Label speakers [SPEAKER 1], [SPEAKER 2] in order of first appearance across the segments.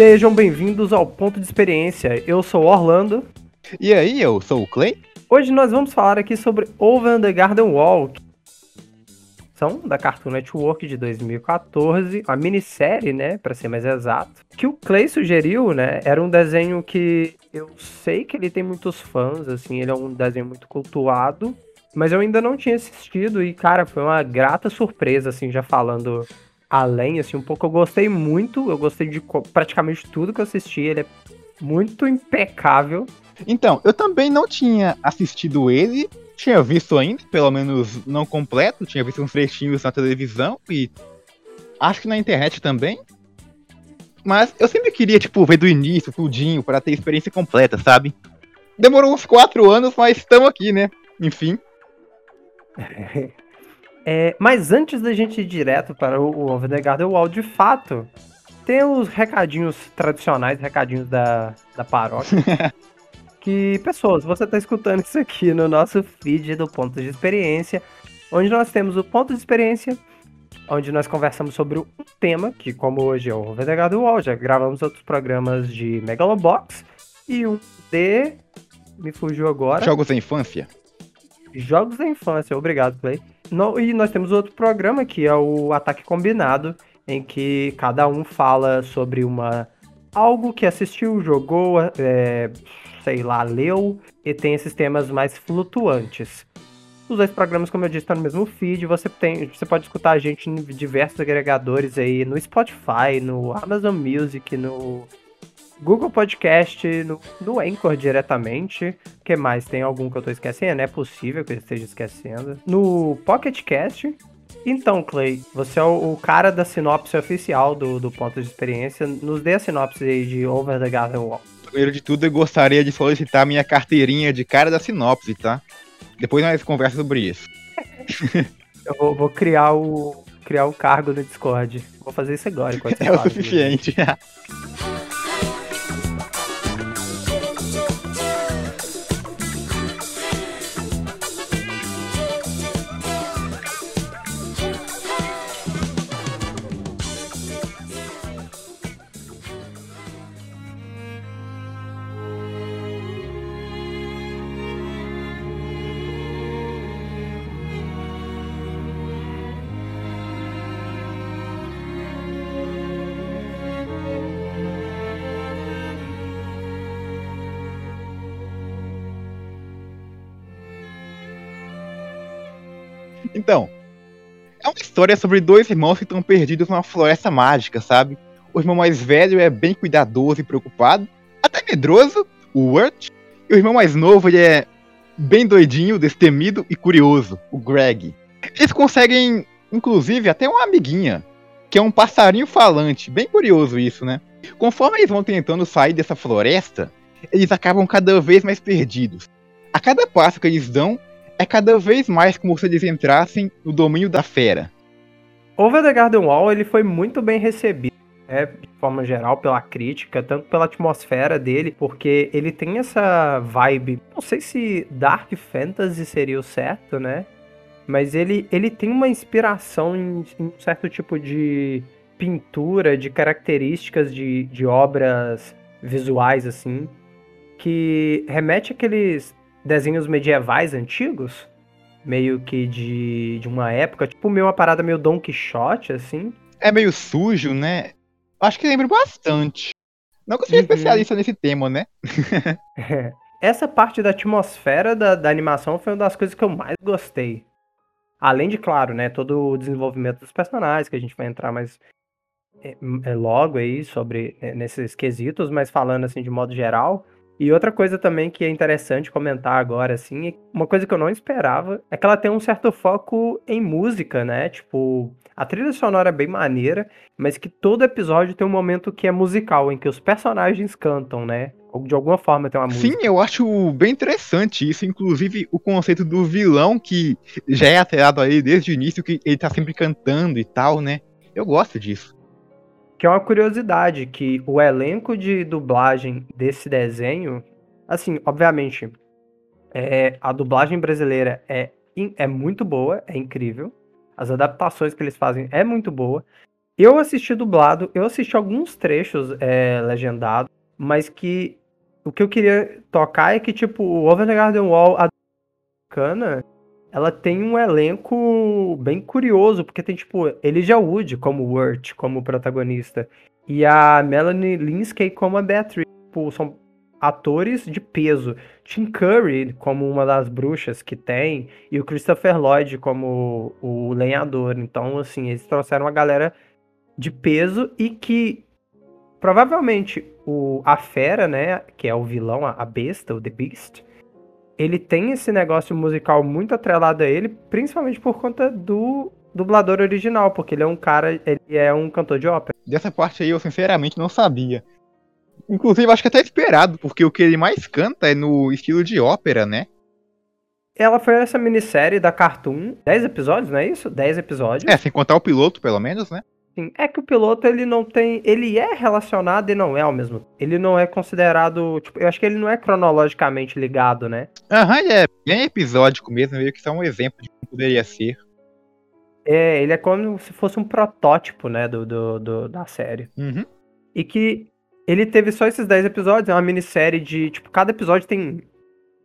[SPEAKER 1] Sejam bem-vindos ao Ponto de Experiência. Eu sou o Orlando.
[SPEAKER 2] E aí, eu sou o Clay.
[SPEAKER 1] Hoje nós vamos falar aqui sobre Over the Garden Wall, são da Cartoon Network de 2014, a minissérie, né, para ser mais exato, que o Clay sugeriu, né, era um desenho que eu sei que ele tem muitos fãs, assim, ele é um desenho muito cultuado, mas eu ainda não tinha assistido e, cara, foi uma grata surpresa, assim, já falando além, assim, um pouco. Eu gostei muito, eu gostei de praticamente tudo que eu assisti, ele é muito impecável.
[SPEAKER 2] Então, eu também não tinha assistido ele, tinha visto ainda, pelo menos não completo, tinha visto uns trechinhos na televisão e acho que na internet também. Mas eu sempre queria, tipo, ver do início, tudinho, para ter experiência completa, sabe? Demorou uns quatro anos, mas estamos aqui, né? Enfim.
[SPEAKER 1] É, mas antes da gente ir direto para o Over the Garden Wall, de fato, tem os recadinhos tradicionais, recadinhos da, da paróquia. que, pessoas, você está escutando isso aqui no nosso feed do Ponto de Experiência, onde nós temos o Ponto de Experiência, onde nós conversamos sobre um tema, que como hoje é o Over the Garden Wall, já gravamos outros programas de Megalobox, e um de... me fugiu agora.
[SPEAKER 2] Jogos da Infância.
[SPEAKER 1] Jogos da Infância, obrigado, Play. No, e nós temos outro programa que é o Ataque Combinado, em que cada um fala sobre uma algo que assistiu, jogou, é, sei lá, leu e tem esses temas mais flutuantes. Os dois programas, como eu disse, estão no mesmo feed. Você tem, você pode escutar a gente em diversos agregadores aí, no Spotify, no Amazon Music, no Google Podcast, no, no Anchor diretamente. O que mais? Tem algum que eu tô esquecendo? É possível que eu esteja esquecendo. No Pocket Cast então, Clay, você é o, o, cara da sinopse oficial do, do ponto de experiência. Nos dê a sinopse aí de Over the Garden Wall.
[SPEAKER 2] Primeiro de tudo, eu gostaria de solicitar minha carteirinha de cara da sinopse, tá? Depois nós conversamos sobre isso.
[SPEAKER 1] eu vou, vou, criar o criar o cargo no Discord. Vou fazer isso agora enquanto você
[SPEAKER 2] É o suficiente. Então, é uma história sobre dois irmãos que estão perdidos numa floresta mágica, sabe? O irmão mais velho é bem cuidadoso e preocupado, até medroso, o Wirt. E o irmão mais novo ele é bem doidinho, destemido e curioso, o Greg. Eles conseguem, inclusive, até uma amiguinha, que é um passarinho falante. Bem curioso isso, né? Conforme eles vão tentando sair dessa floresta, eles acabam cada vez mais perdidos. A cada passo que eles dão, é cada vez mais como se eles entrassem no domínio da fera.
[SPEAKER 1] Over the Garden Wall ele foi muito bem recebido. É, de forma geral, pela crítica, tanto pela atmosfera dele, porque ele tem essa vibe. Não sei se Dark Fantasy seria o certo, né? Mas ele, ele tem uma inspiração em, em um certo tipo de pintura, de características de, de obras visuais, assim, que remete àqueles desenhos medievais antigos, meio que de, de uma época, tipo meio uma parada meio Don Quixote, assim.
[SPEAKER 2] É meio sujo, né? Acho que lembra bastante. Não que eu seja uhum. especialista nesse tema, né?
[SPEAKER 1] Essa parte da atmosfera da, da animação foi uma das coisas que eu mais gostei. Além de, claro, né, todo o desenvolvimento dos personagens, que a gente vai entrar mais é, é, logo aí sobre é, nesses quesitos, mas falando assim de modo geral, e outra coisa também que é interessante comentar agora, assim, uma coisa que eu não esperava é que ela tem um certo foco em música, né? Tipo, a trilha sonora é bem maneira, mas que todo episódio tem um momento que é musical, em que os personagens cantam, né? Ou de alguma forma tem uma música.
[SPEAKER 2] Sim, eu acho bem interessante isso. Inclusive, o conceito do vilão, que já é aterrado aí desde o início, que ele tá sempre cantando e tal, né? Eu gosto disso
[SPEAKER 1] que é uma curiosidade, que o elenco de dublagem desse desenho, assim, obviamente, é, a dublagem brasileira é, é muito boa, é incrível. As adaptações que eles fazem é muito boa. Eu assisti dublado, eu assisti alguns trechos é, legendados, mas que o que eu queria tocar é que, tipo, o Over the Garden Wall, a americana, ela tem um elenco bem curioso, porque tem, tipo, Elijah Wood como Wirt, como protagonista, e a Melanie Linsky como a Beatrice. Tipo, são atores de peso. Tim Curry como uma das bruxas que tem, e o Christopher Lloyd como o lenhador. Então, assim, eles trouxeram uma galera de peso e que provavelmente o, a fera, né, que é o vilão, a, a besta, o The Beast, ele tem esse negócio musical muito atrelado a ele, principalmente por conta do dublador original, porque ele é um cara, ele é um cantor de ópera.
[SPEAKER 2] Dessa parte aí eu sinceramente não sabia. Inclusive, acho que até esperado, porque o que ele mais canta é no estilo de ópera, né?
[SPEAKER 1] Ela foi essa minissérie da Cartoon, 10 episódios, não é isso? 10 episódios.
[SPEAKER 2] É, sem contar o piloto, pelo menos, né?
[SPEAKER 1] Sim, é que o piloto ele não tem, ele é relacionado e não é ao mesmo. Ele não é considerado, tipo, eu acho que ele não é cronologicamente ligado, né?
[SPEAKER 2] Aham, ele é bem episódico mesmo, meio que só um exemplo de como poderia ser.
[SPEAKER 1] É, ele é como se fosse um protótipo, né, do, do, do da série.
[SPEAKER 2] Uhum.
[SPEAKER 1] E que ele teve só esses 10 episódios, é uma minissérie de, tipo, cada episódio tem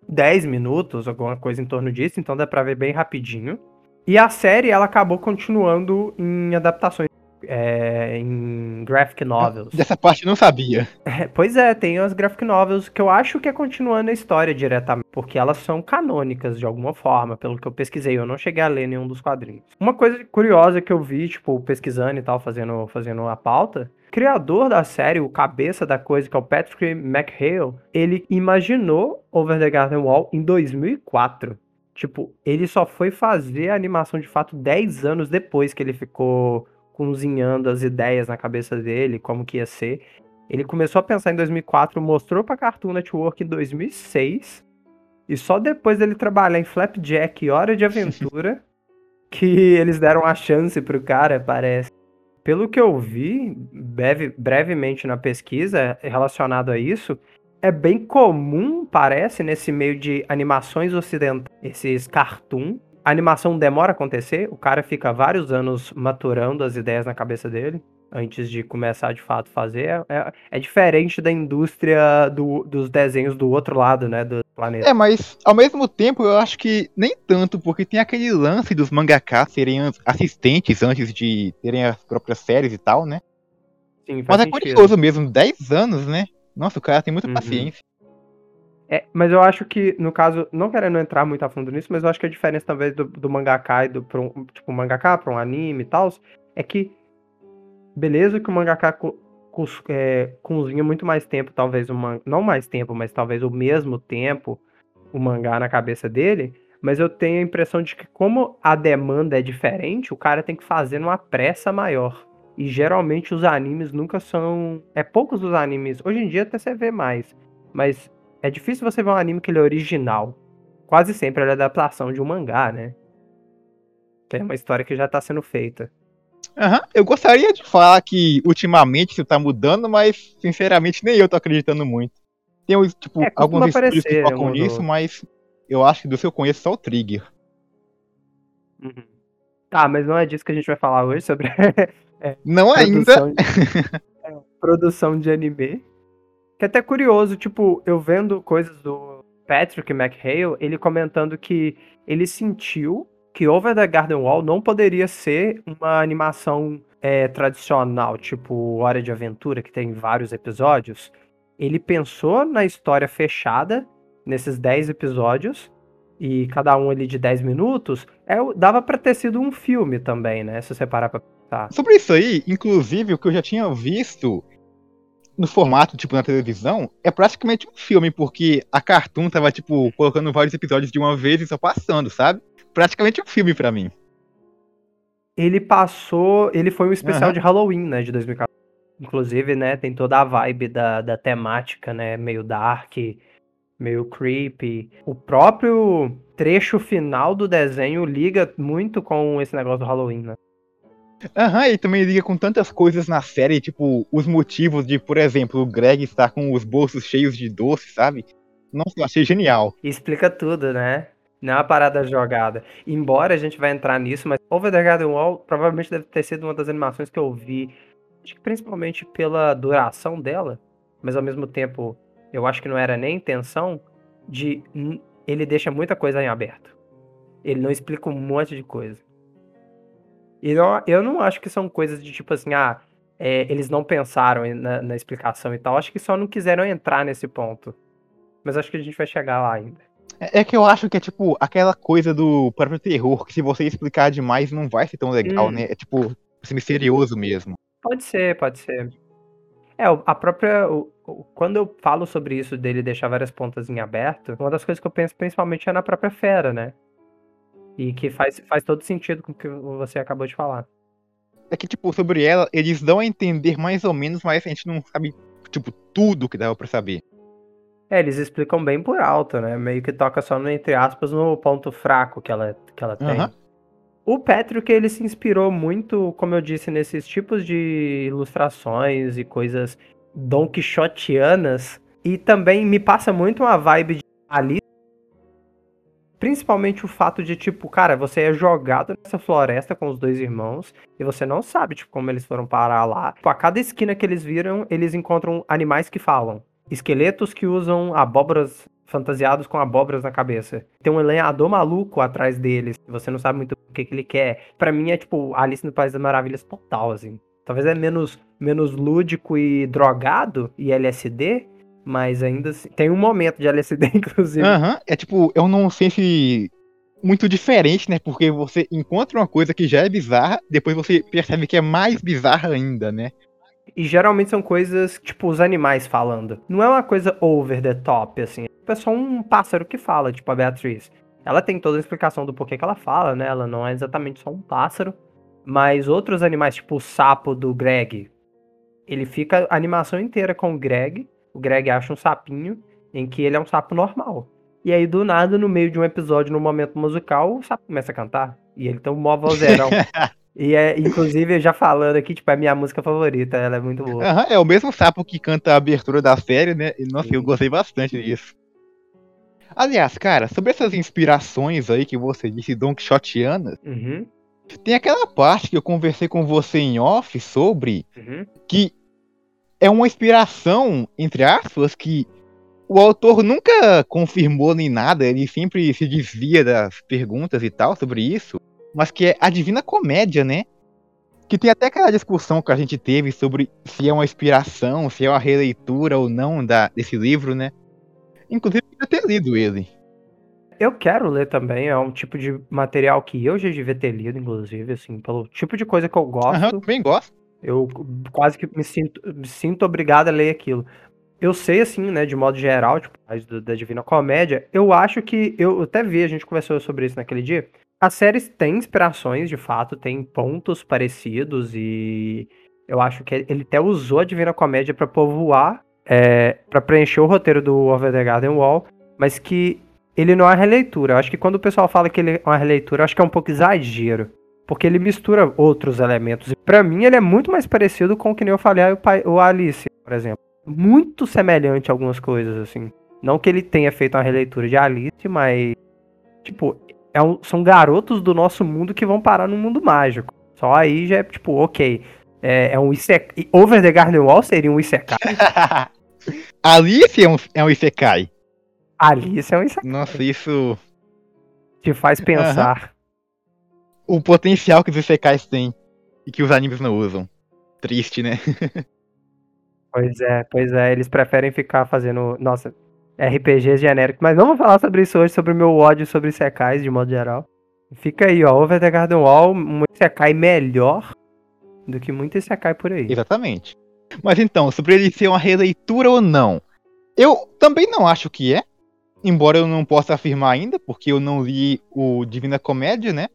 [SPEAKER 1] 10 minutos, alguma coisa em torno disso, então dá pra ver bem rapidinho. E a série, ela acabou continuando em adaptações é, em graphic novels.
[SPEAKER 2] Dessa parte eu não sabia.
[SPEAKER 1] É, pois é, tem as graphic novels que eu acho que é continuando a história diretamente, porque elas são canônicas de alguma forma, pelo que eu pesquisei. Eu não cheguei a ler nenhum dos quadrinhos. Uma coisa curiosa que eu vi, tipo, pesquisando e tal, fazendo, fazendo a pauta, criador da série, o cabeça da coisa, que é o Patrick McHale, ele imaginou Over the Garden Wall em 2004. Tipo, ele só foi fazer a animação de fato 10 anos depois que ele ficou cozinhando as ideias na cabeça dele, como que ia ser. Ele começou a pensar em 2004, mostrou para Cartoon Network em 2006, e só depois dele trabalhar em Flapjack e Hora de Aventura que eles deram a chance pro cara, parece. Pelo que eu vi breve, brevemente na pesquisa relacionado a isso, é bem comum, parece, nesse meio de animações ocidentais, esses cartoon, a animação demora a acontecer, o cara fica vários anos maturando as ideias na cabeça dele antes de começar de fato fazer. É, é diferente da indústria do, dos desenhos do outro lado, né, do planeta.
[SPEAKER 2] É, mas ao mesmo tempo eu acho que nem tanto, porque tem aquele lance dos mangakas serem assistentes antes de terem as próprias séries e tal, né?
[SPEAKER 1] Sim,
[SPEAKER 2] mas é
[SPEAKER 1] sentido.
[SPEAKER 2] curioso mesmo, 10 anos, né? Nossa, o cara tem muita
[SPEAKER 1] Uhum.
[SPEAKER 2] paciência.
[SPEAKER 1] É, mas eu acho que, no caso, não querendo entrar muito a fundo nisso, mas eu acho que a diferença talvez do, do mangaka e do tipo, mangaka pra um anime e tal, é que beleza que o mangaka co- cos- é, cozinha muito mais tempo, talvez o mangá, não mais tempo, mas talvez o mesmo tempo o mangá na cabeça dele, mas eu tenho a impressão de que como a demanda é diferente, o cara tem que fazer numa pressa maior. E geralmente os animes nunca são. É poucos os animes. Hoje em dia até você vê mais. Mas é difícil você ver um anime que ele é original. Quase sempre ele é adaptação de um mangá, né? Tem uma história que já tá sendo feita.
[SPEAKER 2] Aham, Eu gostaria de falar que ultimamente isso tá mudando, mas sinceramente nem eu tô acreditando muito. Tem tipo,
[SPEAKER 1] É,
[SPEAKER 2] alguns estúdios que
[SPEAKER 1] aparecer,
[SPEAKER 2] focam nisso, mas eu acho que do seu eu conheço só o Trigger.
[SPEAKER 1] Uhum. Tá, mas não é disso que a gente vai falar hoje, sobre
[SPEAKER 2] Não ainda.
[SPEAKER 1] produção, é, produção de anime. Que é até curioso, tipo, eu vendo coisas do Patrick McHale, ele comentando que ele sentiu que Over the Garden Wall não poderia ser uma animação é, tradicional, tipo Hora de Aventura, que tem vários episódios. Ele pensou na história fechada, nesses 10 episódios, e cada um ali de 10 minutos, é, dava pra ter sido um filme também, né? Se você parar pra pensar.
[SPEAKER 2] Sobre isso aí, inclusive, o que eu já tinha visto no formato, tipo, na televisão, é praticamente um filme, porque a Cartoon tava, tipo, colocando vários episódios de uma vez e só passando, sabe? Praticamente um filme pra mim.
[SPEAKER 1] Ele passou. Ele foi um especial
[SPEAKER 2] Aham.
[SPEAKER 1] de Halloween, né? De 2014. Inclusive, né? Tem toda a vibe da, da temática, né? Meio dark, meio creepy. O próprio trecho final do desenho liga muito com esse negócio do Halloween, né?
[SPEAKER 2] Aham, e também liga com tantas coisas na série, tipo, os motivos de, por exemplo, o Greg estar com os bolsos cheios de doce, sabe? Nossa, eu achei genial.
[SPEAKER 1] Explica tudo, né? Não é uma parada jogada. Embora a gente vai entrar nisso, mas Over the Garden Wall provavelmente deve ter sido uma das animações que eu vi, acho que principalmente pela duração dela, mas ao mesmo tempo eu acho que não era nem intenção de ele deixa muita coisa em aberto. Ele não explica um monte de coisa. E eu, eu não acho que são coisas de tipo assim, ah, é, eles não pensaram na, na explicação e tal. Acho que só não quiseram entrar nesse ponto. Mas acho que a gente vai chegar lá ainda.
[SPEAKER 2] É, é que eu acho que é tipo aquela coisa do próprio terror, que se você explicar demais não vai ser tão legal, hum. né? É tipo, misterioso mesmo.
[SPEAKER 1] Pode ser, pode ser. É, a própria. O, quando eu falo sobre isso dele deixar várias pontas em aberto, uma das coisas que eu penso principalmente é na própria fera, né? E que faz, faz todo sentido com o que você acabou de falar.
[SPEAKER 2] É que, tipo, sobre ela, eles dão a entender mais ou menos, mas a gente não sabe, tipo, tudo que dava pra saber.
[SPEAKER 1] É, eles explicam bem por alto, né? Meio que toca só no, entre aspas, no ponto fraco que ela, que ela tem. Uhum. O Patrick, ele se inspirou muito, como eu disse, nesses tipos de ilustrações e coisas Don Quixotianas. E também me passa muito uma vibe de Alice Principalmente o fato de, tipo, cara, você é jogado nessa floresta com os dois irmãos e você não sabe, tipo, como eles foram parar lá. Tipo, a cada esquina que eles viram, eles encontram animais que falam. Esqueletos que usam abóboras fantasiados com abóboras na cabeça. Tem um lenhador maluco atrás deles. Você não sabe muito o que, que ele quer. Para mim é tipo Alice no País das Maravilhas total, assim. Talvez é menos, menos lúdico e drogado e LSD, mas ainda assim, tem um momento de LSD, inclusive.
[SPEAKER 2] Aham, uhum. é tipo, eu não sei se muito diferente, né? Porque você encontra uma coisa que já é bizarra, depois você percebe que é mais bizarra ainda, né?
[SPEAKER 1] E geralmente são coisas, tipo, os animais falando. Não é uma coisa over the top, assim. É só um pássaro que fala, tipo a Beatriz. Ela tem toda a explicação do porquê que ela fala, né? Ela não é exatamente só um pássaro. Mas outros animais, tipo o sapo do Greg, ele fica a animação inteira com o Greg o Greg acha um sapinho em que ele é um sapo normal. E aí, do nada, no meio de um episódio, no momento musical, o sapo começa a cantar. E ele tem um mó vozeirão. e é, inclusive, já falando aqui, tipo, é a minha música favorita, ela é muito boa.
[SPEAKER 2] Uhum, é o mesmo sapo que canta a abertura da série, né? E, nossa, Sim. eu gostei bastante disso. Aliás, cara, sobre essas inspirações aí que você disse, Don Quixotianas, uhum. tem aquela parte que eu conversei com você em off sobre uhum. que é uma inspiração, entre aspas, que o autor nunca confirmou nem nada, ele sempre se desvia das perguntas e tal sobre isso, mas que é a Divina Comédia, né? Que tem até aquela discussão que a gente teve sobre se é uma inspiração, se é uma releitura ou não da, desse livro, né? Inclusive, eu ter lido ele.
[SPEAKER 1] Eu quero ler também, é um tipo de material que eu já devia ter lido, inclusive, assim, pelo tipo de coisa que eu gosto. Aham,
[SPEAKER 2] também gosto.
[SPEAKER 1] Eu quase que me sinto, me sinto obrigado a ler aquilo. Eu sei, assim, né, de modo geral, tipo, da Divina Comédia, eu acho que. Eu até vi, a gente conversou sobre isso naquele dia. As séries têm inspirações, de fato, tem pontos parecidos e eu acho que ele até usou a Divina Comédia para povoar, é, para preencher o roteiro do Over the Garden Wall, mas que ele não é releitura. Eu acho que quando o pessoal fala que ele é uma releitura, acho que é um pouco exagero porque ele mistura outros elementos. E para mim ele é muito mais parecido com o que nem eu falei o, Alice, por exemplo. Muito semelhante a algumas coisas, assim. Não que ele tenha feito uma releitura de Alice, mas. Tipo, é um, são garotos do nosso mundo que vão parar no mundo mágico. Só aí já é tipo, ok. É, é um Isekai. Over the Garden Wall seria um Isekai.
[SPEAKER 2] Alice é um, é um Isekai.
[SPEAKER 1] Alice é um Isekai.
[SPEAKER 2] Nossa, isso.
[SPEAKER 1] Te faz pensar
[SPEAKER 2] o potencial que os Isekais têm e que os animes não usam. Triste, né?
[SPEAKER 1] pois é, pois é. Eles preferem ficar fazendo, nossa, RPGs genéricos. Mas não vou falar sobre isso hoje, sobre o meu ódio sobre Isekais de modo geral. Fica aí, ó, Over the Garden Wall, um Isekai melhor do que muito Isekai por aí.
[SPEAKER 2] Exatamente. Mas então, sobre ele ser uma releitura ou não, eu também não acho que é. Embora eu não possa afirmar ainda, porque eu não li o Divina Comédia, né?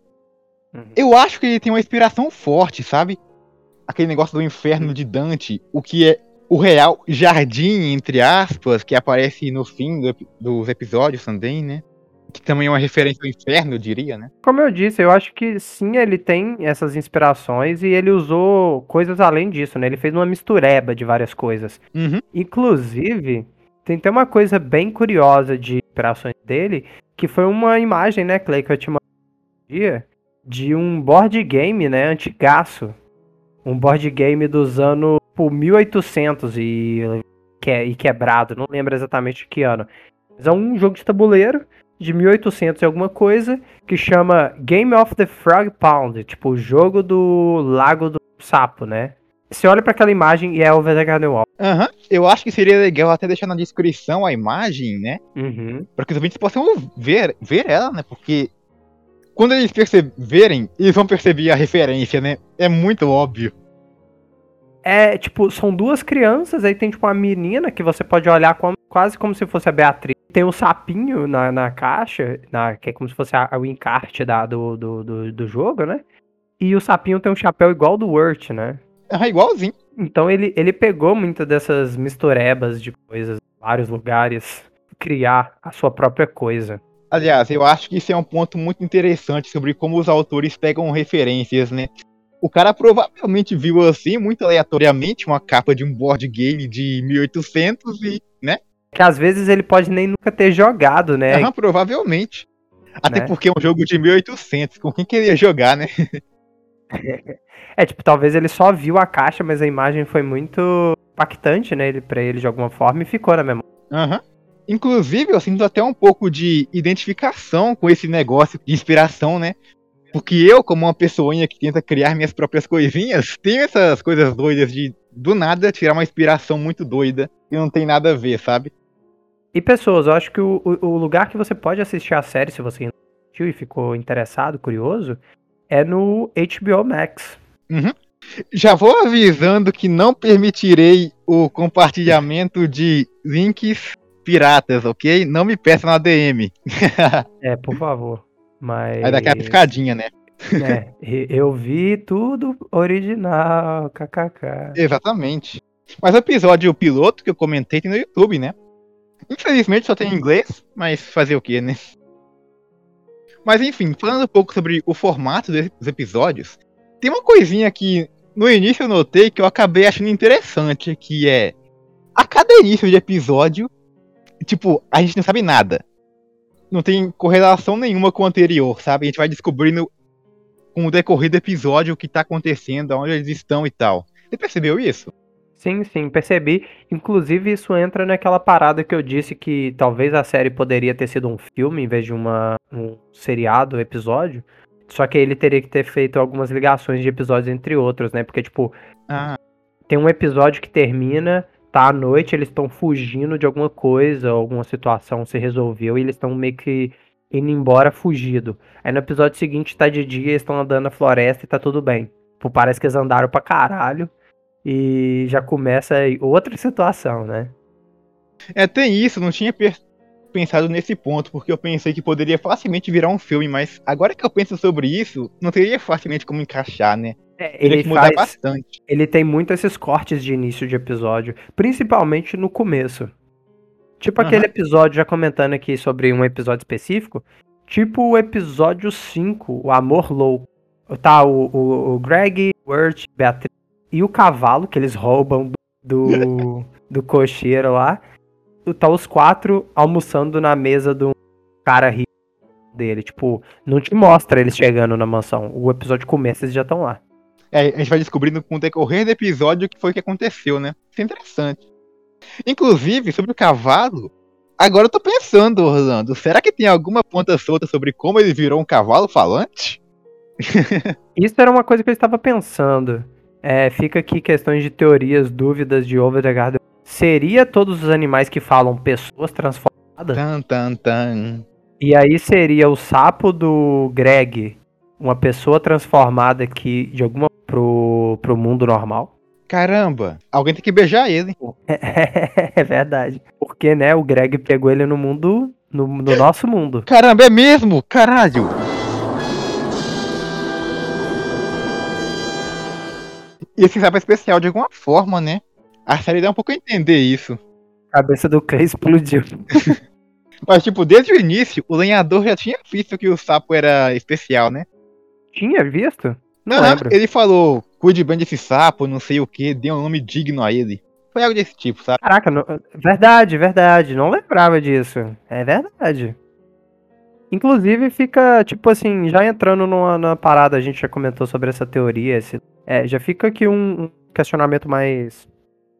[SPEAKER 2] Uhum. Eu acho que ele tem uma inspiração forte, sabe? Aquele negócio do inferno de Dante, o que é o real jardim, entre aspas, que aparece no fim do, dos episódios também, né? Que também é uma referência ao inferno, eu diria, né?
[SPEAKER 1] Como eu disse, eu acho que sim, ele tem essas inspirações e ele usou coisas além disso, né? Ele fez uma mistureba de várias coisas. Uhum. Inclusive, tem até uma coisa bem curiosa de inspirações dele, que foi uma imagem, né, Clay, que eu te mandei um dia, de um board game, né, antigaço. Um board game dos anos por 1800 e, e quebrado, não lembro exatamente que ano. Mas é um jogo de tabuleiro de 1800 e alguma coisa que chama Game of the Frog Pound, tipo o jogo do Lago do Sapo, né? Você olha para aquela imagem e é o Garden Wall.
[SPEAKER 2] Aham, uhum. eu acho que seria legal até deixar na descrição a imagem, né?
[SPEAKER 1] Uhum.
[SPEAKER 2] Para que os ouvintes possam ver, ver ela, né? Porque quando eles perceberem, eles vão perceber a referência, né? É muito óbvio.
[SPEAKER 1] É, tipo, são duas crianças, aí tem, tipo, uma menina que você pode olhar como, quase como se fosse a Beatriz. Tem um sapinho na, na caixa, na, que é como se fosse a, o encarte da, do, do, do, do, jogo, né? E o sapinho tem um chapéu igual do Wurt, né?
[SPEAKER 2] Ah, igualzinho.
[SPEAKER 1] Então ele, ele pegou muitas dessas misturebas de coisas, vários lugares, criar a sua própria coisa.
[SPEAKER 2] Aliás, eu acho que isso é um ponto muito interessante sobre como os autores pegam referências, né? O cara provavelmente viu assim, muito aleatoriamente, uma capa de um board game de 1800 e, né?
[SPEAKER 1] Que às vezes ele pode nem nunca ter jogado, né?
[SPEAKER 2] Aham, provavelmente. Até né? porque é um jogo de 1800, com quem queria jogar, né?
[SPEAKER 1] É, tipo, talvez ele só viu a caixa, mas a imagem foi muito impactante, né, ele, pra ele de alguma forma e ficou na memória.
[SPEAKER 2] Aham. Uhum. Inclusive, eu sinto até um pouco de identificação com esse negócio de inspiração, né? Porque eu, como uma pessoinha que tenta criar minhas próprias coisinhas, tenho essas coisas doidas de, do nada, tirar uma inspiração muito doida e não tem nada a ver, sabe?
[SPEAKER 1] E pessoas, eu acho que o, o lugar que você pode assistir a série, se você assistiu e ficou interessado, curioso, é no HBO Max.
[SPEAKER 2] Uhum. Já vou avisando que não permitirei o compartilhamento de links piratas, ok? Não me peça na DM.
[SPEAKER 1] é, por favor. Mas.
[SPEAKER 2] Aí daquela piscadinha, né?
[SPEAKER 1] É, eu vi tudo original, kkk.
[SPEAKER 2] Exatamente. Mas o episódio piloto que eu comentei tem no YouTube, né? Infelizmente só tem em inglês, mas fazer o que, né? Mas enfim, falando um pouco sobre o formato dos episódios, tem uma coisinha que no início eu notei que eu acabei achando interessante, que é a cada início de episódio, tipo, a gente não sabe nada não tem correlação nenhuma com o anterior, sabe? A gente vai descobrindo com o decorrer do episódio o que tá acontecendo, onde eles estão e tal. Você percebeu isso?
[SPEAKER 1] Sim, sim, percebi. Inclusive, isso entra naquela parada que eu disse que talvez a série poderia ter sido um filme em vez de uma, um seriado, episódio. Só que ele teria que ter feito algumas ligações de episódios entre outros, né? Porque, tipo,
[SPEAKER 2] ah.
[SPEAKER 1] tem um episódio que termina tá à noite, eles estão fugindo de alguma coisa, alguma situação se resolveu e eles estão meio que indo embora fugido. Aí no episódio seguinte tá de dia, eles estão andando na floresta e tá tudo bem. Tipo, parece que eles andaram pra caralho e já começa outra situação, né?
[SPEAKER 2] É, tem isso, não tinha pensado nesse ponto, porque eu pensei que poderia facilmente virar um filme, mas agora que eu penso sobre isso, não teria facilmente como encaixar, né?
[SPEAKER 1] É, ele faz, bastante. Ele tem muito esses cortes de início de episódio, principalmente no começo. Tipo uhum. aquele episódio, já comentando aqui sobre um episódio específico, tipo o episódio 5, o Amor Louco. Tá o, o, o Greg, o Wirt, Beatriz e o cavalo que eles roubam do, do cocheiro lá. Tá os quatro almoçando na mesa um cara rico dele. Tipo, não te mostra eles chegando na mansão. O episódio começa e eles já estão lá.
[SPEAKER 2] É, a gente vai descobrindo com o decorrer do episódio o que foi que aconteceu, né? Isso é interessante. Inclusive, sobre o cavalo, agora eu tô pensando, Orlando, será que tem alguma ponta solta sobre como ele virou um cavalo falante?
[SPEAKER 1] Isso era uma coisa que eu estava pensando. É, fica aqui questões de teorias, dúvidas de Over the Garden. Seria todos os animais que falam pessoas transformadas?
[SPEAKER 2] Tan, tan, tan.
[SPEAKER 1] E aí seria o sapo do Greg, uma pessoa transformada que de alguma pro, pro mundo normal.
[SPEAKER 2] Caramba, alguém tem que beijar ele.
[SPEAKER 1] É, é verdade. Porque, né, o Greg pegou ele no mundo, no, no nosso mundo.
[SPEAKER 2] Caramba, é mesmo? Caralho. E esse sapo é especial de alguma forma, né? A série dá um pouco a entender isso.
[SPEAKER 1] A cabeça do Clay explodiu.
[SPEAKER 2] Mas, tipo, desde o início, o lenhador já tinha visto que o sapo era especial, né?
[SPEAKER 1] Tinha visto?
[SPEAKER 2] Não, não ele falou, cuide bem desse sapo, não sei o que, dê um nome digno a ele. Foi algo desse tipo, sabe?
[SPEAKER 1] Caraca, não... verdade, verdade. Não lembrava disso. É verdade. Inclusive fica, tipo assim, já entrando numa, numa parada, a gente já comentou sobre essa teoria. Esse, é, já fica aqui um, um questionamento mais.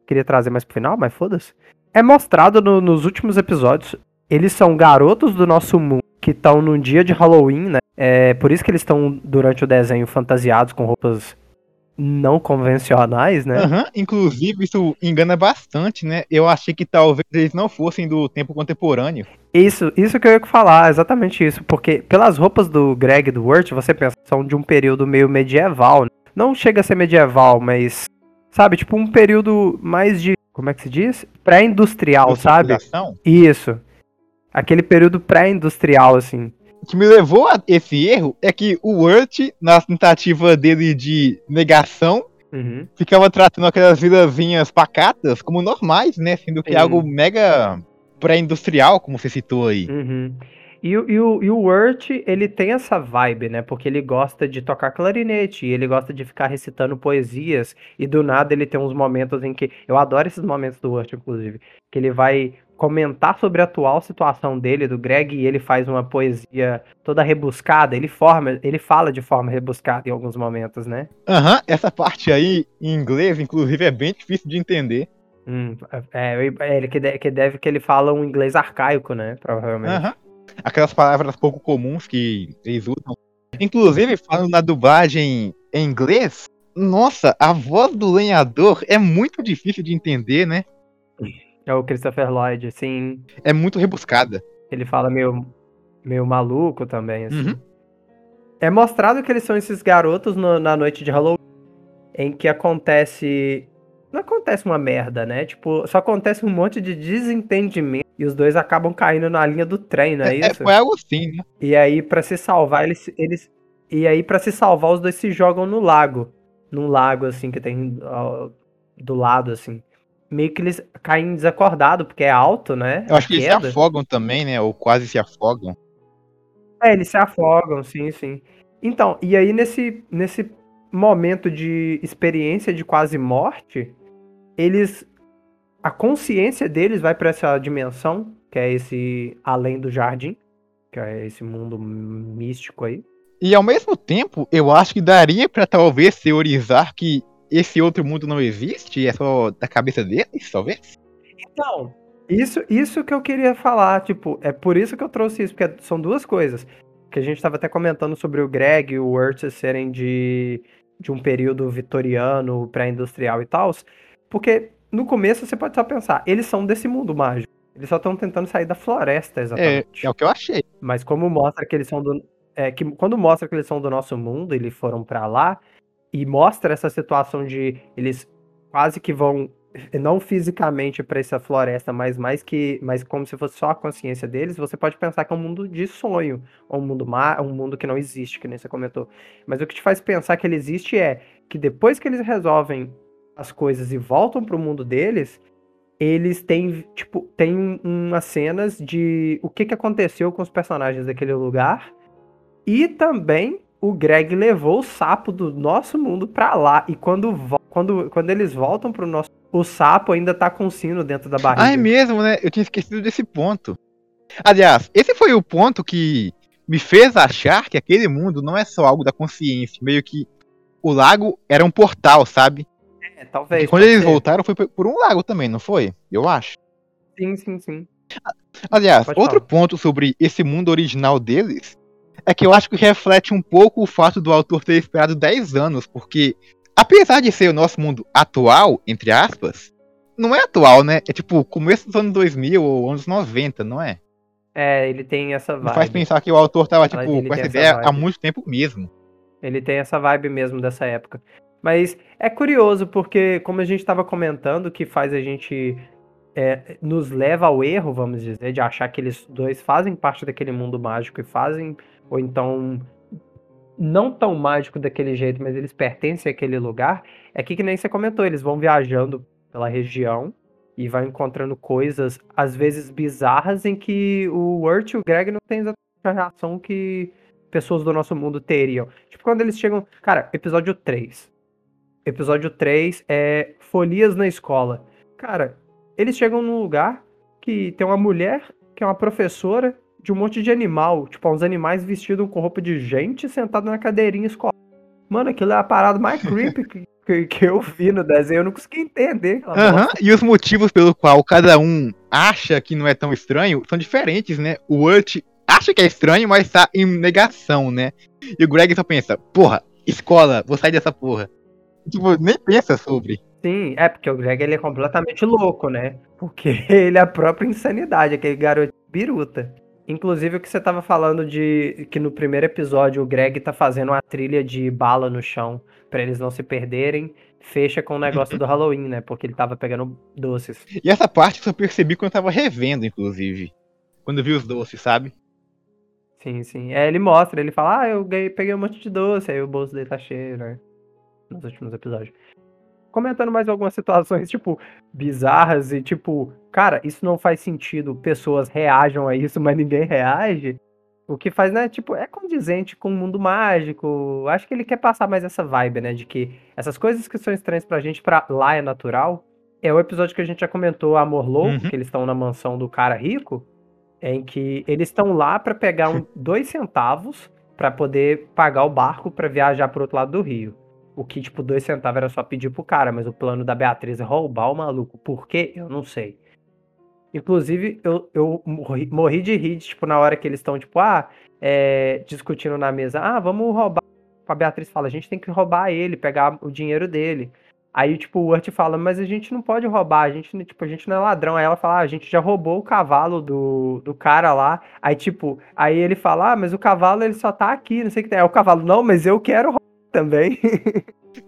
[SPEAKER 1] Queria trazer mais pro final, mas foda-se. É mostrado no, nos últimos episódios. Eles são garotos do nosso mundo que estão num dia de Halloween, né? É por isso que eles estão, durante o desenho, fantasiados com roupas não convencionais, né?
[SPEAKER 2] Uhum. Inclusive, isso engana bastante, né? Eu achei que talvez eles não fossem do tempo contemporâneo.
[SPEAKER 1] Isso, isso que eu ia falar, exatamente isso. Porque pelas roupas do Greg e do Wirt, você pensa que são de um período meio medieval. Né? Não chega a ser medieval, mas. Sabe, tipo um período mais de. Como é que se diz? Pré-industrial, sabe? Isso. Aquele período pré-industrial, assim.
[SPEAKER 2] O que me levou a esse erro é que o Wirt, na tentativa dele de negação, uhum. ficava tratando aquelas vilazinhas pacatas como normais, né? Sendo que é algo mega pré-industrial, como você citou aí.
[SPEAKER 1] Uhum. E, e, o, e o Wirt, ele tem essa vibe, né? Porque ele gosta de tocar clarinete, ele gosta de ficar recitando poesias, e do nada ele tem uns momentos em que. Eu adoro esses momentos do Wirt, inclusive. Que ele vai comentar sobre a atual situação dele, do Greg, e ele faz uma poesia toda rebuscada, ele forma, ele fala de forma rebuscada em alguns momentos, né?
[SPEAKER 2] Aham, uhum, essa parte aí em inglês, inclusive, é bem difícil de entender.
[SPEAKER 1] Hum, é, é, ele que, de, que deve que ele fala um inglês arcaico, né? Provavelmente.
[SPEAKER 2] Aham. Uhum. Aquelas palavras pouco comuns que eles usam. Inclusive, falando na dublagem em inglês, nossa, a voz do lenhador é muito difícil de entender, né?
[SPEAKER 1] É o Christopher Lloyd, sim.
[SPEAKER 2] É muito rebuscada.
[SPEAKER 1] Ele fala meio, meio maluco também, assim. Uhum. É mostrado que eles são esses garotos no, na noite de Halloween, em que acontece. Não acontece uma merda, né? Tipo, só acontece um monte de desentendimento e os dois acabam caindo na linha do trem, não é, é, é isso?
[SPEAKER 2] Foi algo assim, né?
[SPEAKER 1] E aí, para se salvar, eles, eles. E aí, para se salvar, os dois se jogam no lago. Num lago, assim, que tem ó, do lado, assim meio que eles caem desacordados, porque é alto, né?
[SPEAKER 2] Eu acho que eles se afogam também, né? Ou quase se afogam.
[SPEAKER 1] É, eles se afogam, sim, sim. Então, e aí nesse, nesse momento de experiência de quase morte, eles. A consciência deles vai para essa dimensão, que é esse além do jardim, que é esse mundo místico aí.
[SPEAKER 2] E ao mesmo tempo, eu acho que daria para talvez teorizar que esse outro mundo não existe? É só da cabeça deles, talvez?
[SPEAKER 1] Então, isso, isso que eu queria falar, tipo, é por isso que eu trouxe isso, porque são duas coisas. Que a gente estava até comentando sobre o Greg e o Urts serem de, de um período vitoriano, pré-industrial e tal. Porque no começo você pode só pensar, eles são desse mundo mágico. Eles só estão tentando sair da floresta, exatamente.
[SPEAKER 2] É, é o que eu achei.
[SPEAKER 1] Mas como mostra que eles são do. É, que, quando mostra que eles são do nosso mundo, eles foram para lá, e mostra essa situação de eles quase que vão não fisicamente para essa floresta, mas mais que, mas como se fosse só a consciência deles, você pode pensar que é um mundo de sonho, ou um mundo má, um mundo que não existe, que nem você comentou. Mas o que te faz pensar que ele existe é que depois que eles resolvem as coisas e voltam para o mundo deles, eles têm, tipo, tem umas cenas de o que, que aconteceu com os personagens daquele lugar e também o Greg levou o sapo do nosso mundo pra lá. E quando, quando, quando eles voltam pro nosso. O sapo ainda tá com o sino dentro da barriga.
[SPEAKER 2] Ah, é mesmo, né? Eu tinha esquecido desse ponto. Aliás, esse foi o ponto que me fez achar que aquele mundo não é só algo da consciência. Meio que o lago era um portal, sabe?
[SPEAKER 1] É, talvez.
[SPEAKER 2] quando eles ser. voltaram foi por um lago também, não foi? Eu acho.
[SPEAKER 1] Sim, sim, sim.
[SPEAKER 2] Aliás, Pode outro falar. ponto sobre esse mundo original deles é que eu acho que reflete um pouco o fato do autor ter esperado 10 anos, porque apesar de ser o nosso mundo atual, entre aspas, não é atual, né? É tipo começo dos anos 2000 ou anos 90, não é?
[SPEAKER 1] É, ele tem essa vibe.
[SPEAKER 2] faz pensar que o autor tava, tipo, ele com essa ideia há muito tempo mesmo.
[SPEAKER 1] Ele tem essa vibe mesmo dessa época. Mas é curioso, porque como a gente estava comentando, que faz a gente. É, nos leva ao erro, vamos dizer, de achar que eles dois fazem parte daquele mundo mágico e fazem ou então não tão mágico daquele jeito, mas eles pertencem àquele lugar, é que, que nem você comentou, eles vão viajando pela região e vão encontrando coisas, às vezes bizarras, em que o Wirt e o Greg não têm exatamente a reação que pessoas do nosso mundo teriam. Tipo, quando eles chegam. Cara, episódio 3. Episódio 3 é Folias na Escola. Cara, eles chegam num lugar que tem uma mulher que é uma professora de um monte de animal. Tipo, uns animais vestidos com roupa de gente sentado na cadeirinha escolar. Mano, aquilo é a parada mais creepy que, que, que eu vi no desenho. Eu não consegui entender.
[SPEAKER 2] Aham, e os motivos pelo qual cada um acha que não é tão estranho são diferentes, né? O Urt acha que é estranho, mas tá em negação, né? E o Greg só pensa, porra, escola, vou sair dessa porra. Tipo, nem pensa sobre.
[SPEAKER 1] Sim, é porque o Greg ele é completamente louco, né? Porque ele é a própria insanidade, aquele garoto biruta. Inclusive o que você tava falando de que no primeiro episódio o Greg tá fazendo uma trilha de bala no chão para eles não se perderem, fecha com o negócio do Halloween, né? Porque ele tava pegando doces.
[SPEAKER 2] E essa parte eu só percebi quando eu tava revendo, inclusive. Quando eu vi os doces, sabe?
[SPEAKER 1] Sim, sim. É, ele mostra, ele fala, ah, eu peguei um monte de doce, aí o bolso dele tá cheio, né? Nos últimos episódios comentando mais algumas situações, tipo, bizarras e tipo, cara, isso não faz sentido, pessoas reajam a isso, mas ninguém reage. O que faz, né, tipo, é condizente com o mundo mágico. Acho que ele quer passar mais essa vibe, né, de que essas coisas que são estranhas pra gente, pra lá é natural. É o episódio que a gente já comentou, Amor Louco, uhum. que eles estão na mansão do cara rico, em que eles estão lá para pegar um, dois centavos para poder pagar o barco para viajar pro outro lado do rio. O que, tipo, dois centavos era só pedir pro cara, mas o plano da Beatriz é roubar o maluco. Por quê? Eu não sei. Inclusive, eu, eu morri, morri de rir, tipo, na hora que eles estão, tipo, ah, é, discutindo na mesa, ah, vamos roubar. A Beatriz fala, a gente tem que roubar ele, pegar o dinheiro dele. Aí, tipo, o Urt fala, mas a gente não pode roubar, a gente, tipo, a gente não é ladrão. Aí ela fala, ah, a gente já roubou o cavalo do, do cara lá. Aí, tipo, aí ele fala, ah, mas o cavalo ele só tá aqui, não sei o que tem. Aí o cavalo, não, mas eu quero também.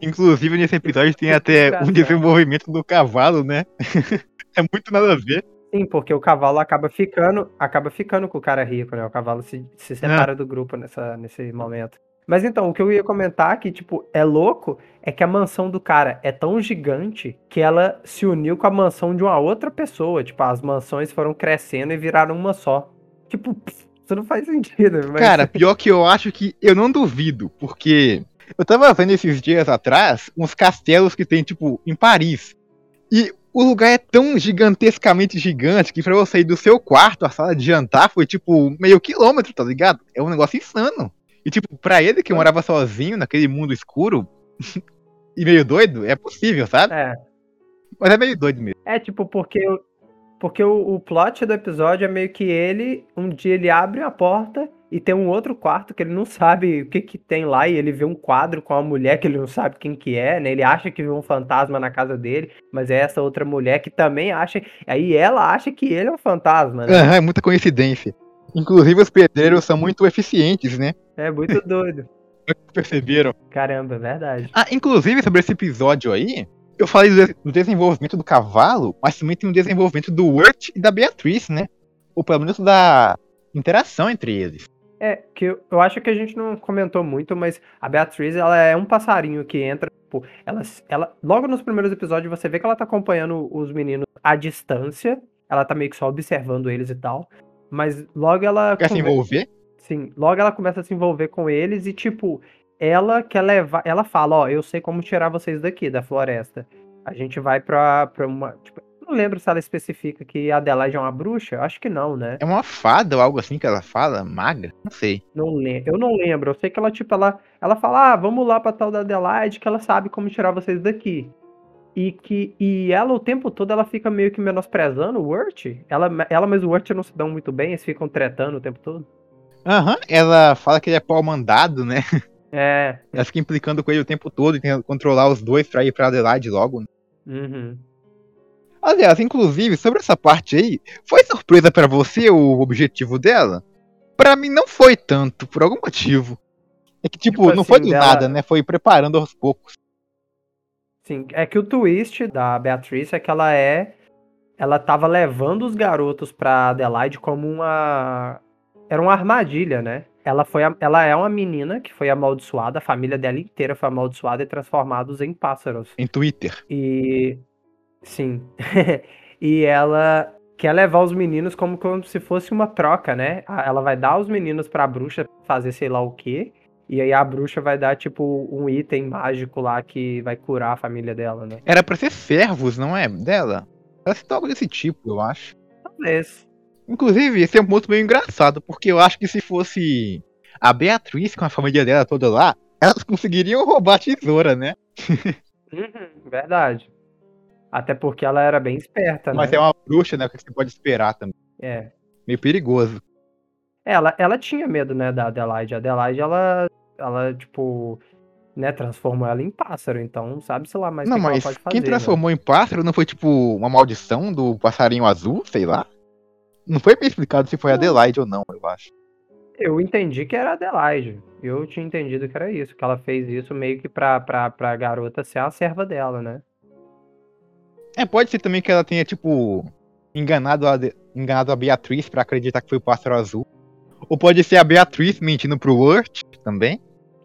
[SPEAKER 2] Inclusive, nesse episódio tem até um desenvolvimento do cavalo, né? é muito nada a ver.
[SPEAKER 1] Sim, porque o cavalo acaba ficando, acaba ficando com o cara rico, né? O cavalo se, se separa é. do grupo nessa, nesse momento. Mas então, o que eu ia comentar que, tipo, é louco é que a mansão do cara é tão gigante que ela se uniu com a mansão de uma outra pessoa. Tipo, as mansões foram crescendo e viraram uma só. Tipo, isso não faz sentido.
[SPEAKER 2] Mas... Cara, pior que eu acho que eu não duvido, porque eu tava vendo esses dias atrás uns castelos que tem, tipo, em Paris. E o lugar é tão gigantescamente gigante que pra você ir do seu quarto à sala de jantar foi, tipo, meio quilômetro, tá ligado? É um negócio insano. E, tipo, pra ele que morava sozinho naquele mundo escuro e meio doido, é possível, sabe?
[SPEAKER 1] É.
[SPEAKER 2] Mas é meio doido mesmo.
[SPEAKER 1] É, tipo, porque porque o, o plot do episódio é meio que ele, um dia ele abre a porta e tem um outro quarto que ele não sabe o que que tem lá e ele vê um quadro com uma mulher que ele não sabe quem que é, né? Ele acha que viu um fantasma na casa dele, mas é essa outra mulher que também acha, aí ela acha que ele é um fantasma, né?
[SPEAKER 2] Uhum, é muita coincidência. Inclusive os pedreiros são muito eficientes, né?
[SPEAKER 1] É muito doido.
[SPEAKER 2] Perceberam?
[SPEAKER 1] Caramba, é verdade.
[SPEAKER 2] Ah, inclusive sobre esse episódio aí, eu falei do, desenvolvimento do cavalo, mas também tem o desenvolvimento do Wirt e da Beatriz, né? Ou pelo menos da interação entre eles.
[SPEAKER 1] É, que eu, eu acho que a gente não comentou muito, mas a Beatriz, ela é um passarinho que entra, tipo, ela, ela, logo nos primeiros episódios você vê que ela tá acompanhando os meninos à distância, ela tá meio que só observando eles e tal, mas logo ela...
[SPEAKER 2] Quer come... se envolver?
[SPEAKER 1] Sim, logo ela começa a se envolver com eles e, tipo, ela quer levar. Ela fala, ó, eu sei como tirar vocês daqui, da floresta. A gente vai pra, pra uma. Tipo, não lembro se ela especifica que a Adelaide é uma bruxa. Acho que não, né?
[SPEAKER 2] É uma fada ou algo assim que ela fala? Magra? Não sei.
[SPEAKER 1] Não lembro. Eu não lembro. Eu sei que ela, tipo, ela, ela fala, ah, vamos lá pra tal da Adelaide, que ela sabe como tirar vocês daqui. E que e ela o tempo todo ela fica meio que menosprezando o Wirt. Ela, ela mas o Wirt não se dão muito bem, eles ficam tretando o tempo todo.
[SPEAKER 2] Aham, uhum, ela fala que ele é pau mandado, né?
[SPEAKER 1] É.
[SPEAKER 2] Ela fica implicando com ele o tempo todo e tenta controlar os dois pra ir pra Adelaide logo. Né?
[SPEAKER 1] Uhum.
[SPEAKER 2] Aliás, inclusive, sobre essa parte aí, foi surpresa para você o objetivo dela? Para mim não foi tanto, por algum motivo. É que, tipo, tipo não assim, foi do dela... nada, né? Foi preparando aos poucos.
[SPEAKER 1] Sim, é que o twist da Beatriz é que ela é. Ela tava levando os garotos pra Adelaide como uma. Era uma armadilha, né? Ela foi ela é uma menina que foi amaldiçoada, a família dela inteira foi amaldiçoada e transformados em pássaros.
[SPEAKER 2] Em Twitter.
[SPEAKER 1] E sim. e ela quer levar os meninos como, como se fosse uma troca, né? Ela vai dar os meninos pra bruxa fazer sei lá o quê. E aí a bruxa vai dar, tipo, um item mágico lá que vai curar a família dela, né?
[SPEAKER 2] Era pra ser servos, não é? Dela? Parece algo desse tipo, eu acho.
[SPEAKER 1] Talvez.
[SPEAKER 2] Inclusive, esse é um ponto meio engraçado, porque eu acho que se fosse a Beatriz com a família dela toda lá, elas conseguiriam roubar a tesoura, né?
[SPEAKER 1] Uhum, verdade. Até porque ela era bem esperta,
[SPEAKER 2] Mas
[SPEAKER 1] né?
[SPEAKER 2] é uma bruxa, né? O que você pode esperar também.
[SPEAKER 1] É.
[SPEAKER 2] Meio perigoso.
[SPEAKER 1] Ela, ela tinha medo, né, da Adelaide. A Adelaide, ela, ela, tipo, né, transformou ela em pássaro. Então, sabe-se lá mais o
[SPEAKER 2] não,
[SPEAKER 1] que que ela
[SPEAKER 2] mas
[SPEAKER 1] pode fazer.
[SPEAKER 2] quem
[SPEAKER 1] né?
[SPEAKER 2] transformou em pássaro não foi tipo uma maldição do passarinho azul, sei lá? Não foi bem explicado se foi. Adelaide ou não, eu acho.
[SPEAKER 1] Eu entendi que era a Adelaide. Eu tinha entendido que era isso. Que ela fez isso meio que pra, pra, pra garota ser a serva dela, né?
[SPEAKER 2] É, pode ser também que ela tenha, tipo, enganado a, enganado a Beatriz pra acreditar que foi o pássaro azul. Ou pode ser a Beatriz mentindo pro Urt também.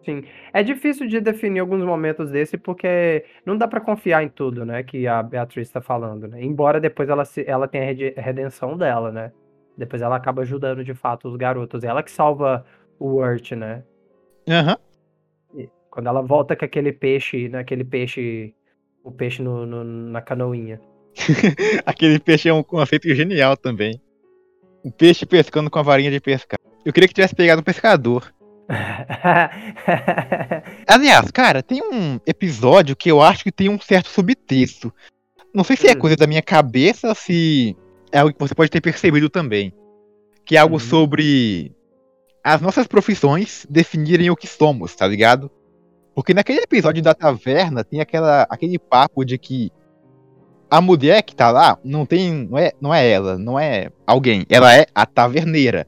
[SPEAKER 1] Sim. É difícil de definir alguns momentos desse porque não dá pra confiar em tudo, né, que a Beatriz tá falando, né? Embora depois ela, se, ela tenha a rede- redenção dela, né? Depois ela acaba ajudando de fato os garotos. Ela que salva o Urt, né?
[SPEAKER 2] Aham.
[SPEAKER 1] Quando ela volta com aquele peixe, naquele peixe, o peixe no, no- na canoinha.
[SPEAKER 2] Aquele peixe é um conceito genial também. O peixe pescando com a varinha de pescar. Eu queria que tivesse pegado um pescador. Aliás, cara, tem um episódio que eu acho que tem um certo subtexto. Não sei se é
[SPEAKER 1] Hum.
[SPEAKER 2] coisa da minha cabeça se é algo que você pode ter percebido também. Que é algo
[SPEAKER 1] Uhum.
[SPEAKER 2] sobre as nossas profissões definirem o que somos, tá ligado? Porque naquele episódio da taverna tem aquela, aquele papo de que a mulher que tá lá não tem. Não é, não é ela, não é alguém. Ela é a taverneira.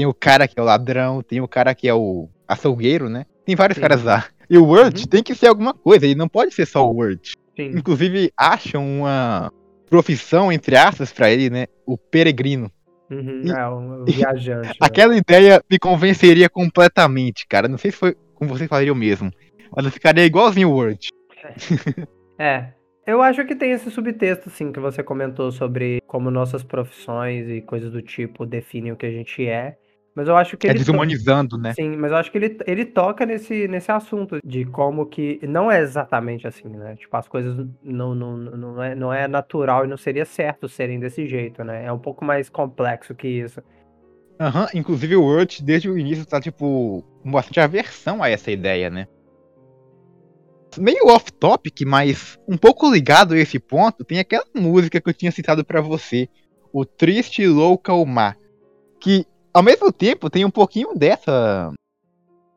[SPEAKER 2] Tem o cara que é o ladrão, tem o cara que é o açougueiro, né? Tem vários
[SPEAKER 1] Sim.
[SPEAKER 2] caras lá. E o Word
[SPEAKER 1] Uhum.
[SPEAKER 2] tem que ser alguma coisa, ele não pode ser só o Word.
[SPEAKER 1] Sim.
[SPEAKER 2] Inclusive, acham uma profissão, entre aspas, pra ele, né? O peregrino.
[SPEAKER 1] Uhum,
[SPEAKER 2] E-
[SPEAKER 1] é um viajante. né?
[SPEAKER 2] Aquela ideia me convenceria completamente, cara. Não sei se foi como vocês fariam mesmo. Mas eu ficaria igualzinho o Word.
[SPEAKER 1] É. Eu acho que tem esse subtexto, sim, que você comentou sobre como nossas profissões e coisas do tipo definem o que a gente é. Mas eu acho que
[SPEAKER 2] É
[SPEAKER 1] ele.
[SPEAKER 2] desumanizando, né?
[SPEAKER 1] Sim, mas eu acho que ele, ele toca nesse, nesse assunto de como que não é exatamente assim, né? Tipo, as coisas não, não, não, é, não é natural e não seria certo serem desse jeito, né? É um pouco mais complexo que isso.
[SPEAKER 2] Aham, inclusive o Word, desde o início, tá, tipo, com bastante aversão a essa ideia, né? Meio off-topic, mas um pouco ligado a esse ponto, tem aquela música que eu tinha citado pra você, o Triste Louca Mar, que, ao mesmo tempo, tem um pouquinho dessa,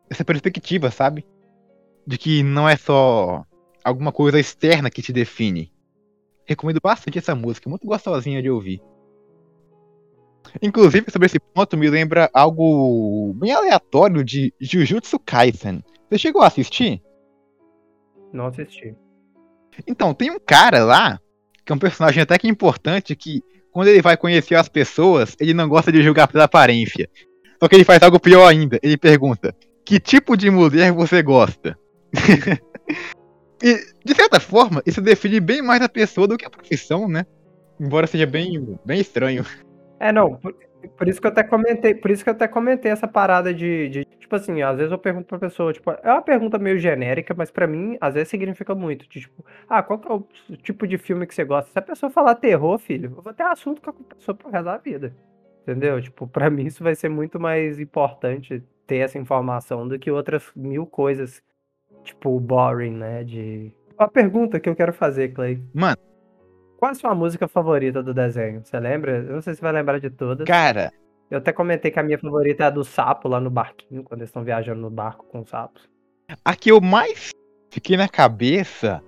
[SPEAKER 2] essa perspectiva, sabe? De que não é só alguma coisa externa que te define. Recomendo bastante essa música, muito gostosinha de ouvir. Inclusive, sobre esse ponto, me lembra algo bem aleatório de Jujutsu Kaisen. Você chegou a assistir?
[SPEAKER 1] Não assisti.
[SPEAKER 2] Então, tem um cara lá, que é um personagem até que importante, que quando ele vai conhecer as pessoas, ele não gosta de julgar pela aparência. Só que ele faz algo pior ainda. Ele pergunta: Que tipo de mulher você gosta? e, de certa forma, isso define bem mais a pessoa do que a profissão, né? Embora seja bem, bem estranho.
[SPEAKER 1] É, não, por, isso que eu até comentei, por isso que eu até comentei essa parada de, de, tipo assim, às vezes eu pergunto pra pessoa, tipo, é uma pergunta meio genérica, mas pra mim, às vezes significa muito, de, tipo, ah, qual que é o tipo de filme que você gosta? Se a pessoa falar terror, filho, eu vou ter assunto com a pessoa pro resto da vida, entendeu? Tipo, pra mim isso vai ser muito mais importante ter essa informação do que outras mil coisas, tipo, boring, né, de... Uma pergunta que eu quero fazer, Clay.
[SPEAKER 2] Mano.
[SPEAKER 1] Qual a sua música favorita do desenho? Você lembra? Eu não sei se vai lembrar de todas.
[SPEAKER 2] Cara,
[SPEAKER 1] Eu até comentei que a minha favorita é a do sapo lá no barquinho, quando eles estão viajando no barco com os sapos.
[SPEAKER 2] a que eu mais fiquei na cabeça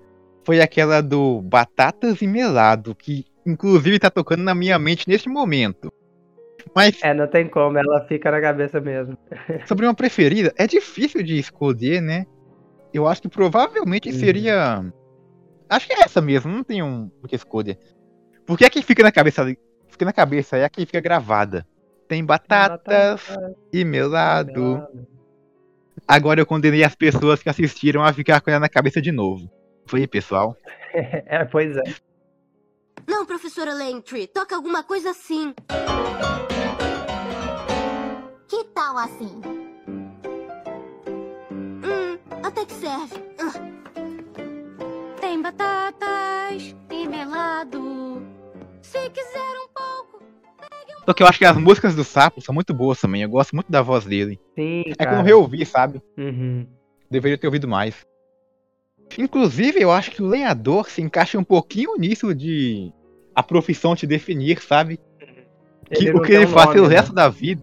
[SPEAKER 2] foi aquela do Batatas e Melado, que inclusive tá tocando na minha mente neste momento. Mas
[SPEAKER 1] É, não tem como, ela fica na cabeça mesmo.
[SPEAKER 2] sobre uma preferida, é difícil de escolher, né? Eu acho que provavelmente
[SPEAKER 1] Uhum.
[SPEAKER 2] seria. Acho que é essa mesmo, não tem um o que escolher. Porque a que fica na cabeça fica na cabeça é a que fica gravada. Tem batatas e melado. Agora eu condenei as pessoas que assistiram a ficar com ela na cabeça de novo. Foi pessoal.
[SPEAKER 1] É, pois é.
[SPEAKER 3] Não, professora Langtree, toca alguma coisa assim.
[SPEAKER 4] Que tal assim?
[SPEAKER 3] Hum, até que serve. Ah,
[SPEAKER 5] Tem batatas e melado.
[SPEAKER 3] quiser um pouco.
[SPEAKER 2] Só que eu acho que as músicas do Sapo são muito boas também. Eu gosto muito da voz dele.
[SPEAKER 1] Sim,
[SPEAKER 2] É que eu não reouvi, sabe?
[SPEAKER 1] Uhum.
[SPEAKER 2] Deveria ter ouvido mais. Inclusive, eu acho que o lenhador se encaixa um pouquinho nisso de a profissão te definir, sabe? Que, o que
[SPEAKER 1] tem
[SPEAKER 2] ele
[SPEAKER 1] um
[SPEAKER 2] faz
[SPEAKER 1] nome,
[SPEAKER 2] pelo
[SPEAKER 1] né?
[SPEAKER 2] resto da vida.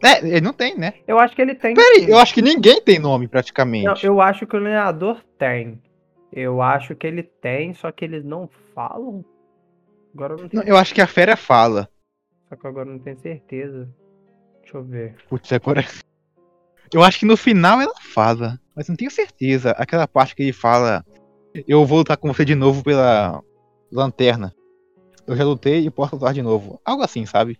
[SPEAKER 2] É, ele não tem, né?
[SPEAKER 1] Eu acho que ele tem.
[SPEAKER 2] Peraí, eu acho que ninguém tem nome praticamente.
[SPEAKER 1] Não, eu acho que o lenhador tem. Eu acho que ele tem, só que eles não falam. Agora eu não tenho,
[SPEAKER 2] Não, eu acho que a fera fala.
[SPEAKER 1] só que agora eu não tenho certeza. Deixa eu ver.
[SPEAKER 2] Putz, agora. Eu acho que no final ela fala, mas não tenho certeza. Aquela parte que ele fala: Eu vou lutar com você de novo pela lanterna. Eu já lutei e posso lutar de novo. Algo assim, sabe?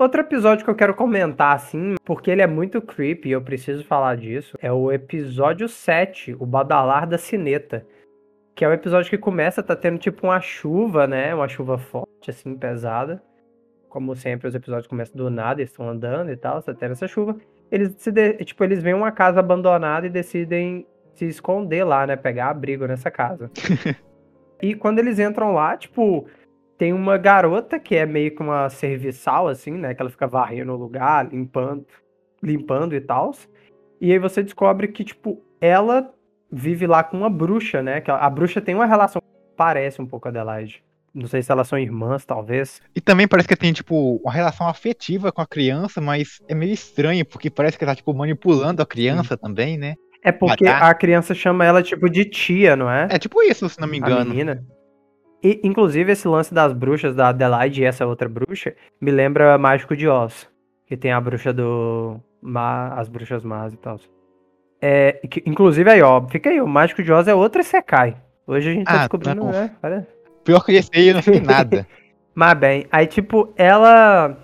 [SPEAKER 1] Outro episódio que eu quero comentar, assim, porque ele é muito creepy e eu preciso falar disso, é o episódio 7, o Badalar da Cineta. Que é o episódio que começa, tá tendo tipo uma chuva, né? Uma chuva forte, assim, pesada. Como sempre, os episódios começam do nada, eles estão andando e tal, tá tendo essa chuva. Eles se de- tipo, eles veem uma casa abandonada e decidem se esconder lá, né? Pegar abrigo nessa casa. e quando eles entram lá, tipo, tem uma garota que é meio que uma serviçal, assim, né? Que ela fica varrendo o lugar, limpando, limpando e tal. E aí você descobre que, tipo, ela vive lá com uma bruxa, né? Que a, a bruxa tem uma relação que parece um pouco a Adelaide. Não sei se elas são irmãs, talvez.
[SPEAKER 2] E também parece que tem, tipo, uma relação afetiva com a criança, mas é meio estranho, porque parece que tá, tipo, manipulando a criança também, né?
[SPEAKER 1] É porque
[SPEAKER 2] tá.
[SPEAKER 1] a criança chama ela, tipo, de tia, não é?
[SPEAKER 2] É tipo isso, se não me
[SPEAKER 1] a
[SPEAKER 2] engano.
[SPEAKER 1] menina. E, inclusive, esse lance das bruxas, da Adelaide e essa outra bruxa, me lembra Mágico de Oz. Que tem a bruxa do. Ma, as bruxas más e tal. É, que- inclusive aí, ó, fica aí, o Mágico de Oz é outro Isekai. Hoje a gente tá
[SPEAKER 2] Ah,
[SPEAKER 1] descobrindo,
[SPEAKER 2] não.
[SPEAKER 1] né? Olha.
[SPEAKER 2] Pior que esse aí eu não sei nada.
[SPEAKER 1] Mas bem, aí tipo, ela.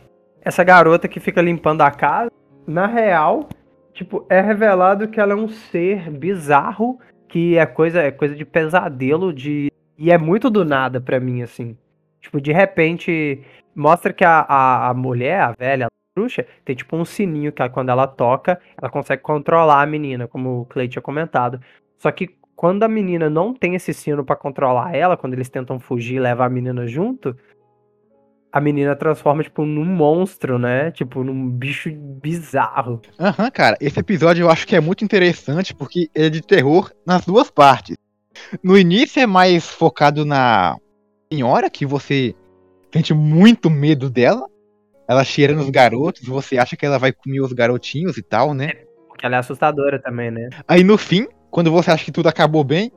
[SPEAKER 1] Essa garota que fica limpando a casa, na real, tipo, é revelado que ela é um ser bizarro, que é coisa, é coisa de pesadelo, de. E é muito do nada pra mim, assim. Tipo, de repente, mostra que a, a, a mulher, a velha, a bruxa, tem tipo um sininho que ela- quando ela toca, ela consegue controlar a menina, como o Clay tinha comentado. Só que quando a menina não tem esse sino pra controlar ela, quando eles tentam fugir e levar a menina junto, a menina transforma, tipo, num monstro, né? Tipo, num bicho bizarro.
[SPEAKER 2] Aham, cara, esse episódio eu acho que é muito interessante porque é de terror nas duas partes. No início é mais focado na senhora, que você sente muito medo dela. Ela cheira nos garotos, você acha que ela vai comer os garotinhos e tal, né?
[SPEAKER 1] Porque ela é assustadora também, né?
[SPEAKER 2] Aí no fim, quando você acha que tudo acabou bem,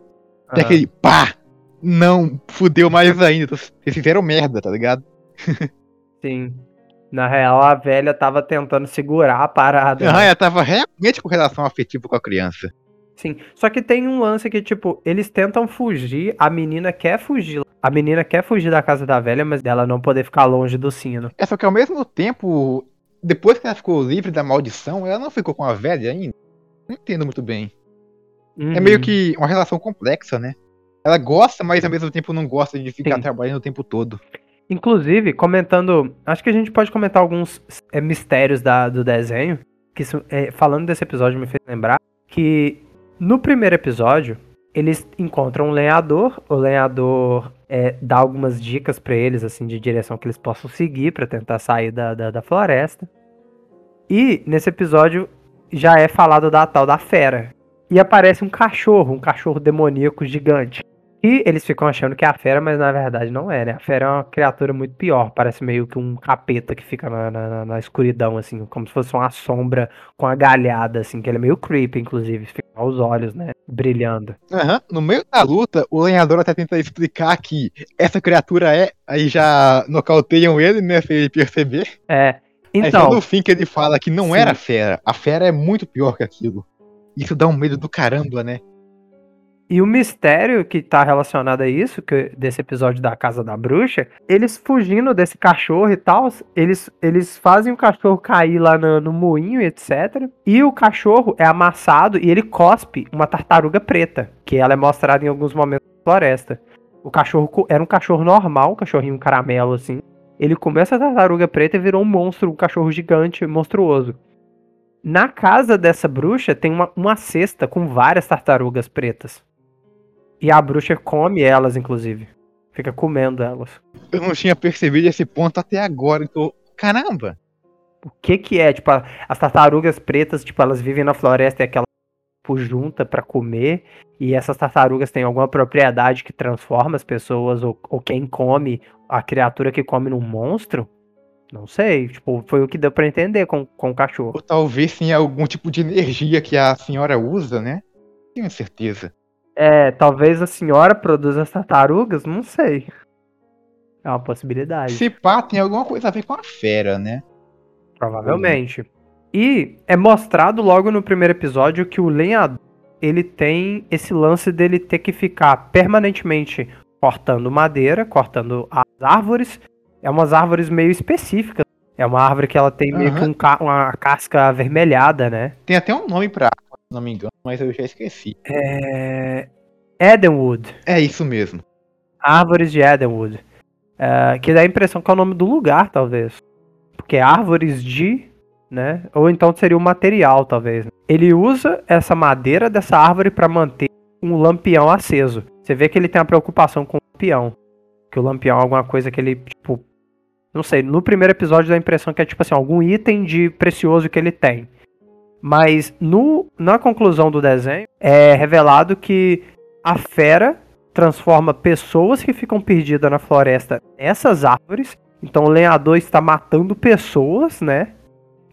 [SPEAKER 2] tem
[SPEAKER 1] Aham.
[SPEAKER 2] aquele pá! Não, fudeu mais ainda. Vocês fizeram merda, tá ligado?
[SPEAKER 1] Sim. Na real, a velha tava tentando segurar a parada.
[SPEAKER 2] Aham,
[SPEAKER 1] né?
[SPEAKER 2] ela tava realmente com relação afetiva com a criança.
[SPEAKER 1] Sim. Só que tem um lance que, tipo, eles tentam fugir, a menina quer fugir. A menina quer fugir da casa da velha, mas dela não poder ficar longe do sino.
[SPEAKER 2] É só que ao mesmo tempo, depois que ela ficou livre da maldição, ela não ficou com a velha ainda. Não entendo muito bem. É
[SPEAKER 1] Uhum.
[SPEAKER 2] meio que uma relação complexa, né? Ela gosta, mas ao mesmo tempo não gosta de ficar
[SPEAKER 1] Sim.
[SPEAKER 2] trabalhando o tempo todo.
[SPEAKER 1] Inclusive, comentando. Acho que a gente pode comentar alguns é, mistérios da- do desenho. Que isso, é, falando desse episódio, me fez lembrar que no primeiro episódio, eles encontram um lenhador. O lenhador é, dá algumas dicas pra eles, assim, de direção que eles possam seguir pra tentar sair da, da, da floresta. E nesse episódio já é falado da tal da fera. E aparece um cachorro, um cachorro demoníaco gigante. E eles ficam achando que é a fera, mas na verdade não é, né? A fera é uma criatura muito pior. Parece meio que um capeta que fica na, na, na escuridão, assim, como se fosse uma sombra com a galhada, assim, que ele é meio creepy, inclusive. Fica aos olhos, né? Brilhando.
[SPEAKER 2] Aham. No meio da luta, o lenhador até tenta explicar que essa criatura é. Aí já nocauteiam ele, né? Sem ele perceber.
[SPEAKER 1] É.
[SPEAKER 2] Aí
[SPEAKER 1] Então,
[SPEAKER 2] no fim que ele fala que não
[SPEAKER 1] Sim.
[SPEAKER 2] era fera. A fera é muito pior que aquilo. Isso dá um medo do caramba, né?
[SPEAKER 1] E o mistério que tá relacionado a isso, que desse episódio da Casa da Bruxa, eles fugindo desse cachorro e tal, eles, eles fazem o cachorro cair lá no, no moinho, etc. E o cachorro é amassado e ele cospe uma tartaruga preta, que ela é mostrada em alguns momentos da floresta. O cachorro era um cachorro normal, um cachorrinho caramelo assim. Ele comeu essa tartaruga preta e virou um monstro, um cachorro gigante, monstruoso. Na casa dessa bruxa tem uma, uma cesta com várias tartarugas pretas. E a bruxa come elas, inclusive. Fica comendo elas.
[SPEAKER 2] Eu não tinha percebido esse ponto até agora. Então, caramba!
[SPEAKER 1] O que que é? Tipo, as tartarugas pretas, tipo, elas vivem na floresta e aquela tipo, junta pra comer. E essas tartarugas têm alguma propriedade que transforma as pessoas ou, ou quem come, a criatura que come num monstro? Não sei. Tipo, foi o que deu pra entender com, com o cachorro.
[SPEAKER 2] Ou talvez tenha algum tipo de energia que a senhora usa, né? Tenho certeza.
[SPEAKER 1] É, talvez a senhora produza as tartarugas? Não sei. É uma possibilidade.
[SPEAKER 2] Se pá, tem alguma coisa a ver com a fera, né?
[SPEAKER 1] Provavelmente. E é mostrado logo no primeiro episódio que o lenhador ele tem esse lance dele ter que ficar permanentemente cortando madeira, cortando as árvores. É umas árvores meio específicas. É uma árvore que ela tem meio que um ca- uma casca avermelhada, né?
[SPEAKER 2] Tem até um nome pra não me engano, mas eu já esqueci.
[SPEAKER 1] É... Edenwood.
[SPEAKER 2] É isso mesmo.
[SPEAKER 1] Árvores de Edenwood. É, que dá a impressão que é o nome do lugar, talvez. Porque é árvores de, né? Ou então seria o material, talvez. Ele usa essa madeira dessa árvore para manter um lampião aceso. Você vê que ele tem uma preocupação com o lampião. Que o lampião é alguma coisa que ele, tipo. Não sei, no primeiro episódio dá a impressão que é tipo assim, algum item de precioso que ele tem. Mas no, na conclusão do desenho é revelado que a fera transforma pessoas que ficam perdidas na floresta nessas árvores. Então o lenhador está matando pessoas, né?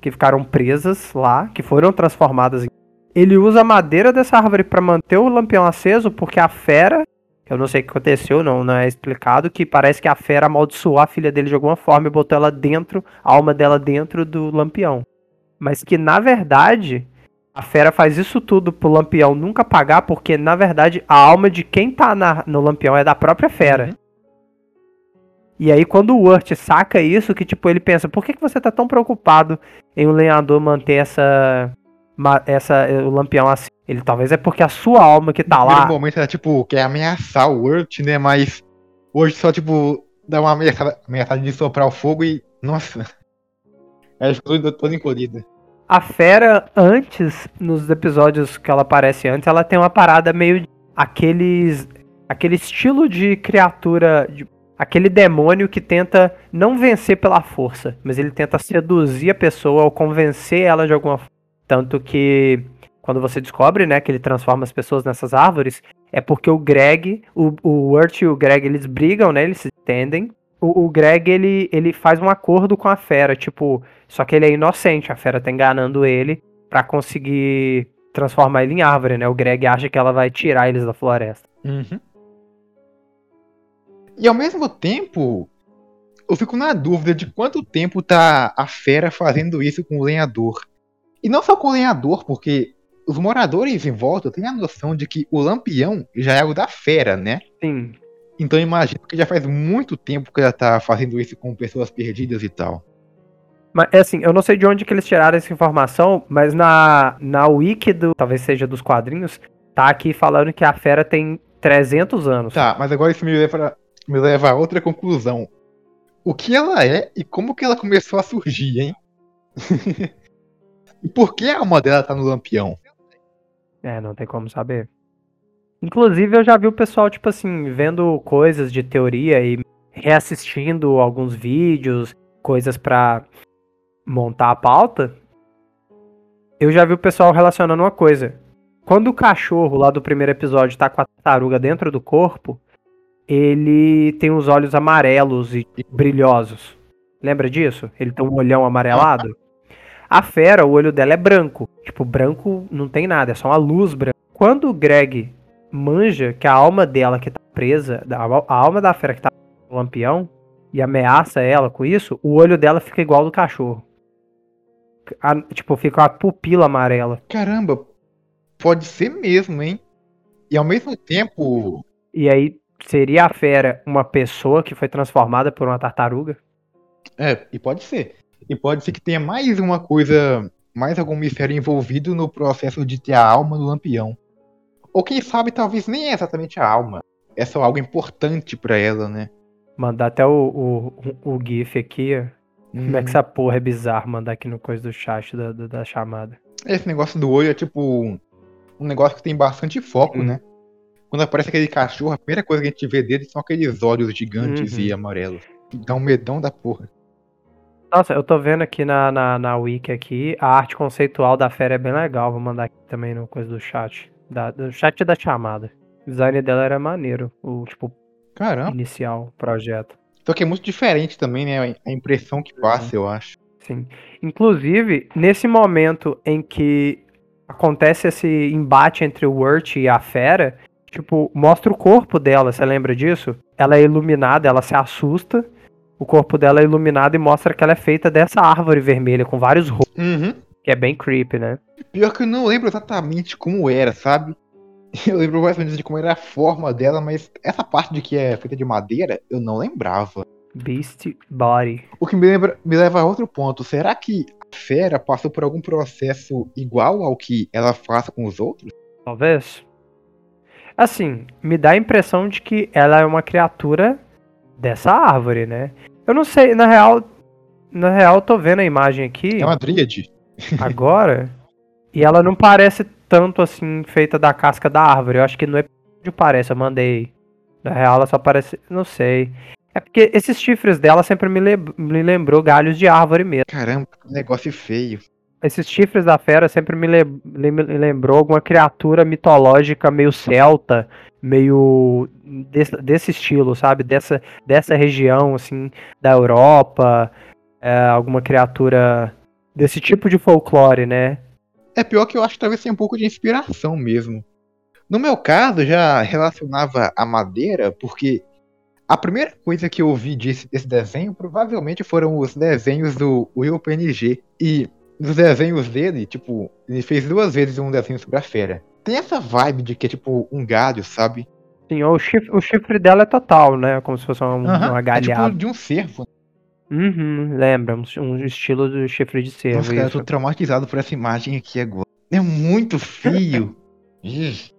[SPEAKER 1] Que ficaram presas lá, que foram transformadas em. Ele usa a madeira dessa árvore para manter o lampião aceso, porque a fera, eu não sei o que aconteceu, não, não é explicado, que parece que a fera amaldiçoou a filha dele de alguma forma e botou ela dentro, a alma dela dentro do lampião. Mas que na verdade a fera faz isso tudo pro Lampião nunca pagar, porque na verdade a alma de quem tá na- no Lampião é da própria fera.
[SPEAKER 2] Uhum.
[SPEAKER 1] E aí quando o Urt saca isso, que tipo, ele pensa, por que, que você tá tão preocupado em o lenhador manter essa. essa o Lampião assim? Ele talvez é porque a sua alma que tá
[SPEAKER 2] No
[SPEAKER 1] lá.
[SPEAKER 2] primeiro momento era tipo, quer ameaçar o Urt, né? Mas hoje só, tipo, dá uma ameaçada, ameaçada de soprar o fogo e. Nossa. Ficou toda- toda encolhida.
[SPEAKER 1] A fera, antes, nos episódios que ela aparece antes, ela tem uma parada meio. de- aqueles. aquele estilo de criatura. de- aquele demônio que tenta não vencer pela força, mas ele tenta seduzir a pessoa ou convencer ela de alguma forma. Tanto que. Quando você descobre, né, que ele transforma as pessoas nessas árvores, é porque o Greg, o, o Urt e o Greg, eles brigam, né, eles se entendem. O, o Greg, ele, ele faz um acordo com a fera, tipo, só que ele é inocente, a fera tá enganando ele pra conseguir transformar ele em árvore, né? O Greg acha que ela vai tirar eles da floresta.
[SPEAKER 2] Uhum. E ao mesmo tempo, eu fico na dúvida de quanto tempo tá a fera fazendo isso com o lenhador. E não só com o lenhador, porque os moradores em volta têm a noção de que o lampião já é algo da fera, né?
[SPEAKER 1] Sim.
[SPEAKER 2] Então imagino que já faz muito tempo que ela tá fazendo isso com pessoas perdidas e tal.
[SPEAKER 1] Mas é assim, eu não sei de onde que eles tiraram essa informação, mas na, na wiki do, talvez seja dos quadrinhos, tá aqui falando que a fera tem 300 anos.
[SPEAKER 2] Tá, mas agora isso me leva, me leva a outra conclusão. O que ela é e como que ela começou a surgir, hein? e por que a alma dela tá no lampião?
[SPEAKER 1] É, não tem como saber. Inclusive, eu já vi o pessoal, tipo assim, vendo coisas de teoria e reassistindo alguns vídeos, coisas pra montar a pauta. Eu já vi o pessoal relacionando uma coisa. Quando o cachorro lá do primeiro episódio tá com a tartaruga dentro do corpo, ele tem os olhos amarelos e brilhosos. Lembra disso? Ele tem um olhão amarelado. A fera, o olho dela é branco. Tipo, branco não tem nada, é só uma luz branca. Quando o Greg manja que a alma dela que tá presa, da- a alma da fera que tá no lampião, e ameaça ela com isso, o olho dela fica igual ao do cachorro. A- tipo, fica uma pupila amarela.
[SPEAKER 2] Caramba, pode ser mesmo, hein? E ao mesmo tempo,
[SPEAKER 1] E aí, seria a fera uma pessoa que foi transformada por uma tartaruga?
[SPEAKER 2] é, e pode ser. E pode ser que tenha mais uma coisa, mais algum mistério envolvido no processo de ter a alma do lampião. Ou quem sabe, talvez nem é exatamente a alma. É só algo importante pra ela, né?
[SPEAKER 1] Mandar até o, o, o GIF aqui, ó. Como é que essa porra é bizarro mandar aqui no coisa do chat da, da, da chamada.
[SPEAKER 2] Esse negócio do olho é tipo um negócio que tem bastante foco,
[SPEAKER 1] Hum.
[SPEAKER 2] né? Quando aparece aquele cachorro, a primeira coisa que a gente vê dele são aqueles olhos gigantes
[SPEAKER 1] Uhum.
[SPEAKER 2] e amarelos. Dá um medão da porra.
[SPEAKER 1] Nossa, eu tô vendo aqui na, na, na wiki aqui, a arte conceitual da fera é bem legal. Vou mandar aqui também no coisa do chat. Da, do chat da chamada. O design dela era maneiro, o tipo,
[SPEAKER 2] Caramba.
[SPEAKER 1] inicial, projeto.
[SPEAKER 2] Só que é muito diferente também, né? A impressão que passa, eu acho.
[SPEAKER 1] Sim. Inclusive, nesse momento em que acontece esse embate entre o Wirt e a fera, tipo, mostra o corpo dela, você lembra disso? Ela é iluminada, ela se assusta. O corpo dela é iluminado e mostra que ela é feita dessa árvore vermelha com vários rostos,
[SPEAKER 2] Uhum.
[SPEAKER 1] Que é bem creepy, né?
[SPEAKER 2] Pior que eu não lembro exatamente como era, sabe? Eu lembro mais ou menos de como era a forma dela, mas essa parte de que é feita de madeira, eu não lembrava.
[SPEAKER 1] Beast Body.
[SPEAKER 2] O que me, lembra, me leva a outro ponto. Será que a fera passou por algum processo igual ao que ela faz com os outros?
[SPEAKER 1] Talvez. Assim, me dá a impressão de que ela é uma criatura dessa árvore, né? Eu não sei, na real. Na real, eu tô vendo a imagem aqui
[SPEAKER 2] É uma dríade.
[SPEAKER 1] Agora. e ela não parece tanto assim, feita da casca da árvore. Eu acho que no episódio parece, eu mandei. Na real, ela só parece. Não sei. É porque esses chifres dela sempre me, lem- me lembrou galhos de árvore mesmo.
[SPEAKER 2] Caramba, que negócio feio.
[SPEAKER 1] Esses chifres da fera sempre me, lem- me lembrou alguma criatura mitológica meio celta, meio desse, desse estilo, sabe? Dessa, dessa região, assim, da Europa. é, alguma criatura desse tipo de folclore, né?
[SPEAKER 2] É pior que eu acho que talvez tenha um pouco de inspiração mesmo. No meu caso, já relacionava a madeira, porque a primeira coisa que eu vi desse, desse desenho provavelmente foram os desenhos do Will PNG. E nos desenhos dele, tipo, ele fez duas vezes um desenho sobre a fera. Tem essa vibe de que é tipo um galho, sabe?
[SPEAKER 1] Sim, o chifre, o chifre dela é total, né? Como se fosse um,
[SPEAKER 2] Aham,
[SPEAKER 1] uma
[SPEAKER 2] é
[SPEAKER 1] galhada.
[SPEAKER 2] tipo de um cervo.
[SPEAKER 1] Uhum, lembra, um, um estilo do chifre de cervo.
[SPEAKER 2] Nossa, cara, eu tô traumatizado por essa imagem aqui agora. É muito feio.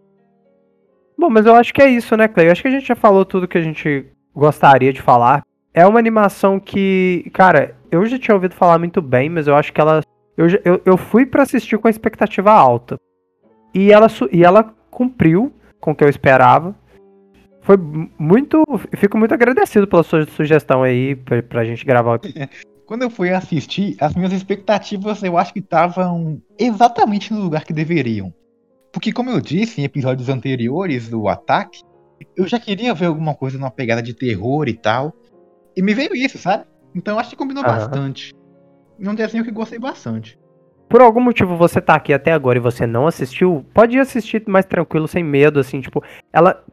[SPEAKER 1] Bom, mas eu acho que é isso, né, Clay? Eu acho que a gente já falou tudo que a gente gostaria de falar. É uma animação que, cara, eu já tinha ouvido falar muito bem, mas eu acho que ela. Eu, eu, eu fui pra assistir com a expectativa alta. E ela, e ela cumpriu com o que eu esperava. Foi mu- muito. Fico muito agradecido pela sua sugestão aí pra, pra gente gravar o episódio.
[SPEAKER 2] Quando eu fui assistir, as minhas expectativas eu acho que estavam exatamente no lugar que deveriam. Porque, como eu disse em episódios anteriores do Ataque, eu já queria ver alguma coisa numa pegada de terror e tal. E me veio isso, sabe? Então eu acho que combinou
[SPEAKER 1] Aham.
[SPEAKER 2] bastante. E um desenho que gostei bastante.
[SPEAKER 1] Por algum motivo você tá aqui até agora e você não assistiu, pode ir assistir mais tranquilo, sem medo, assim, tipo, ela.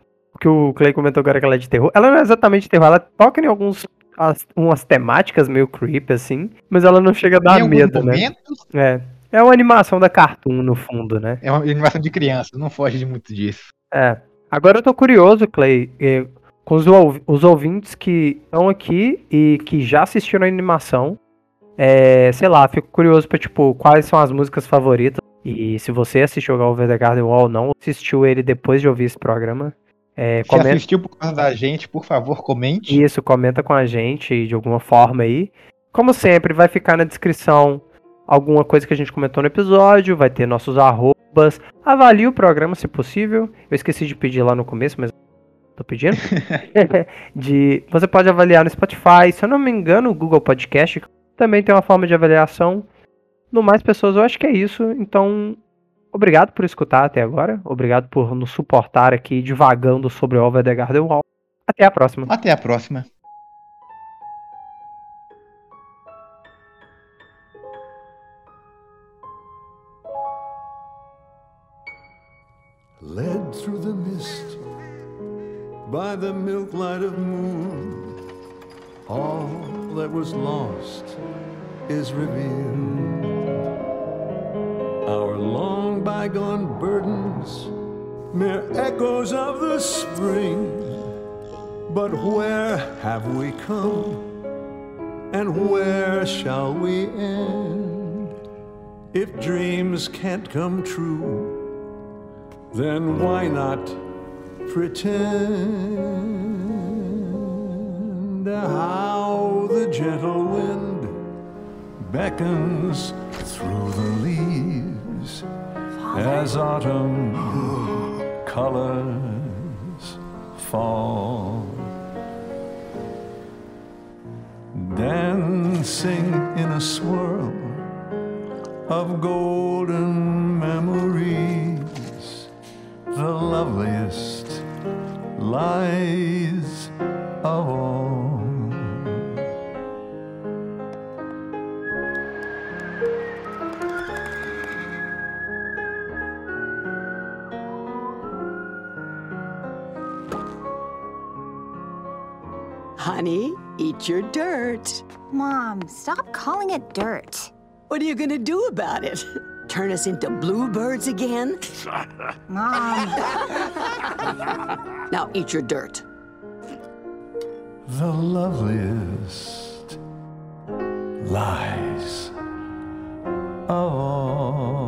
[SPEAKER 1] Que o Clay comentou agora que ela é de terror. Ela não é exatamente terror, ela toca em alguns. as- umas temáticas meio creepy, assim, mas ela não chega a dar
[SPEAKER 2] em
[SPEAKER 1] medo, né? É. É uma animação da Cartoon, no fundo, né?
[SPEAKER 2] é uma animação de criança, não foge de muito disso.
[SPEAKER 1] É. Agora eu tô curioso, Clay, eh, com os, os ouvintes que estão aqui e que já assistiram a animação. É, sei lá, fico curioso pra, tipo, quais são as músicas favoritas. E se você assistiu ao Over the Garden Wall ou não, assistiu ele depois de ouvir esse programa. É,
[SPEAKER 2] Se
[SPEAKER 1] comenta
[SPEAKER 2] assistiu por causa da gente, por favor, comente.
[SPEAKER 1] isso, comenta com a gente de alguma forma aí. Como sempre, vai ficar na descrição alguma coisa que a gente comentou no episódio, vai ter nossos arrobas. Avalie o programa se possível. Eu esqueci de pedir lá no começo, mas tô pedindo. de, você pode avaliar no Spotify, se eu não me engano, o Google Podcast também tem uma forma de avaliação. No mais pessoas, eu acho que é isso. Então, obrigado por escutar até agora. Obrigado por nos suportar aqui divagando sobre o Over the Garden Wall. Até a próxima.
[SPEAKER 2] Até a próxima.
[SPEAKER 5] led through the mist by the milk light of moon. All that was lost is revealed. Our long bygone burdens, mere echoes of the spring. But where have we come? And where shall we end? If dreams can't come true, then why not pretend how the gentle wind beckons through the leaves as autumn colors fall. Dancing in a swirl of golden memories, the loveliest lies of all.
[SPEAKER 6] Eat your dirt.
[SPEAKER 4] Mom, stop calling it dirt.
[SPEAKER 6] What are you gonna do about it? Turn us into bluebirds again?
[SPEAKER 4] Mom,
[SPEAKER 6] Now eat your dirt.
[SPEAKER 5] the loveliest lies of all.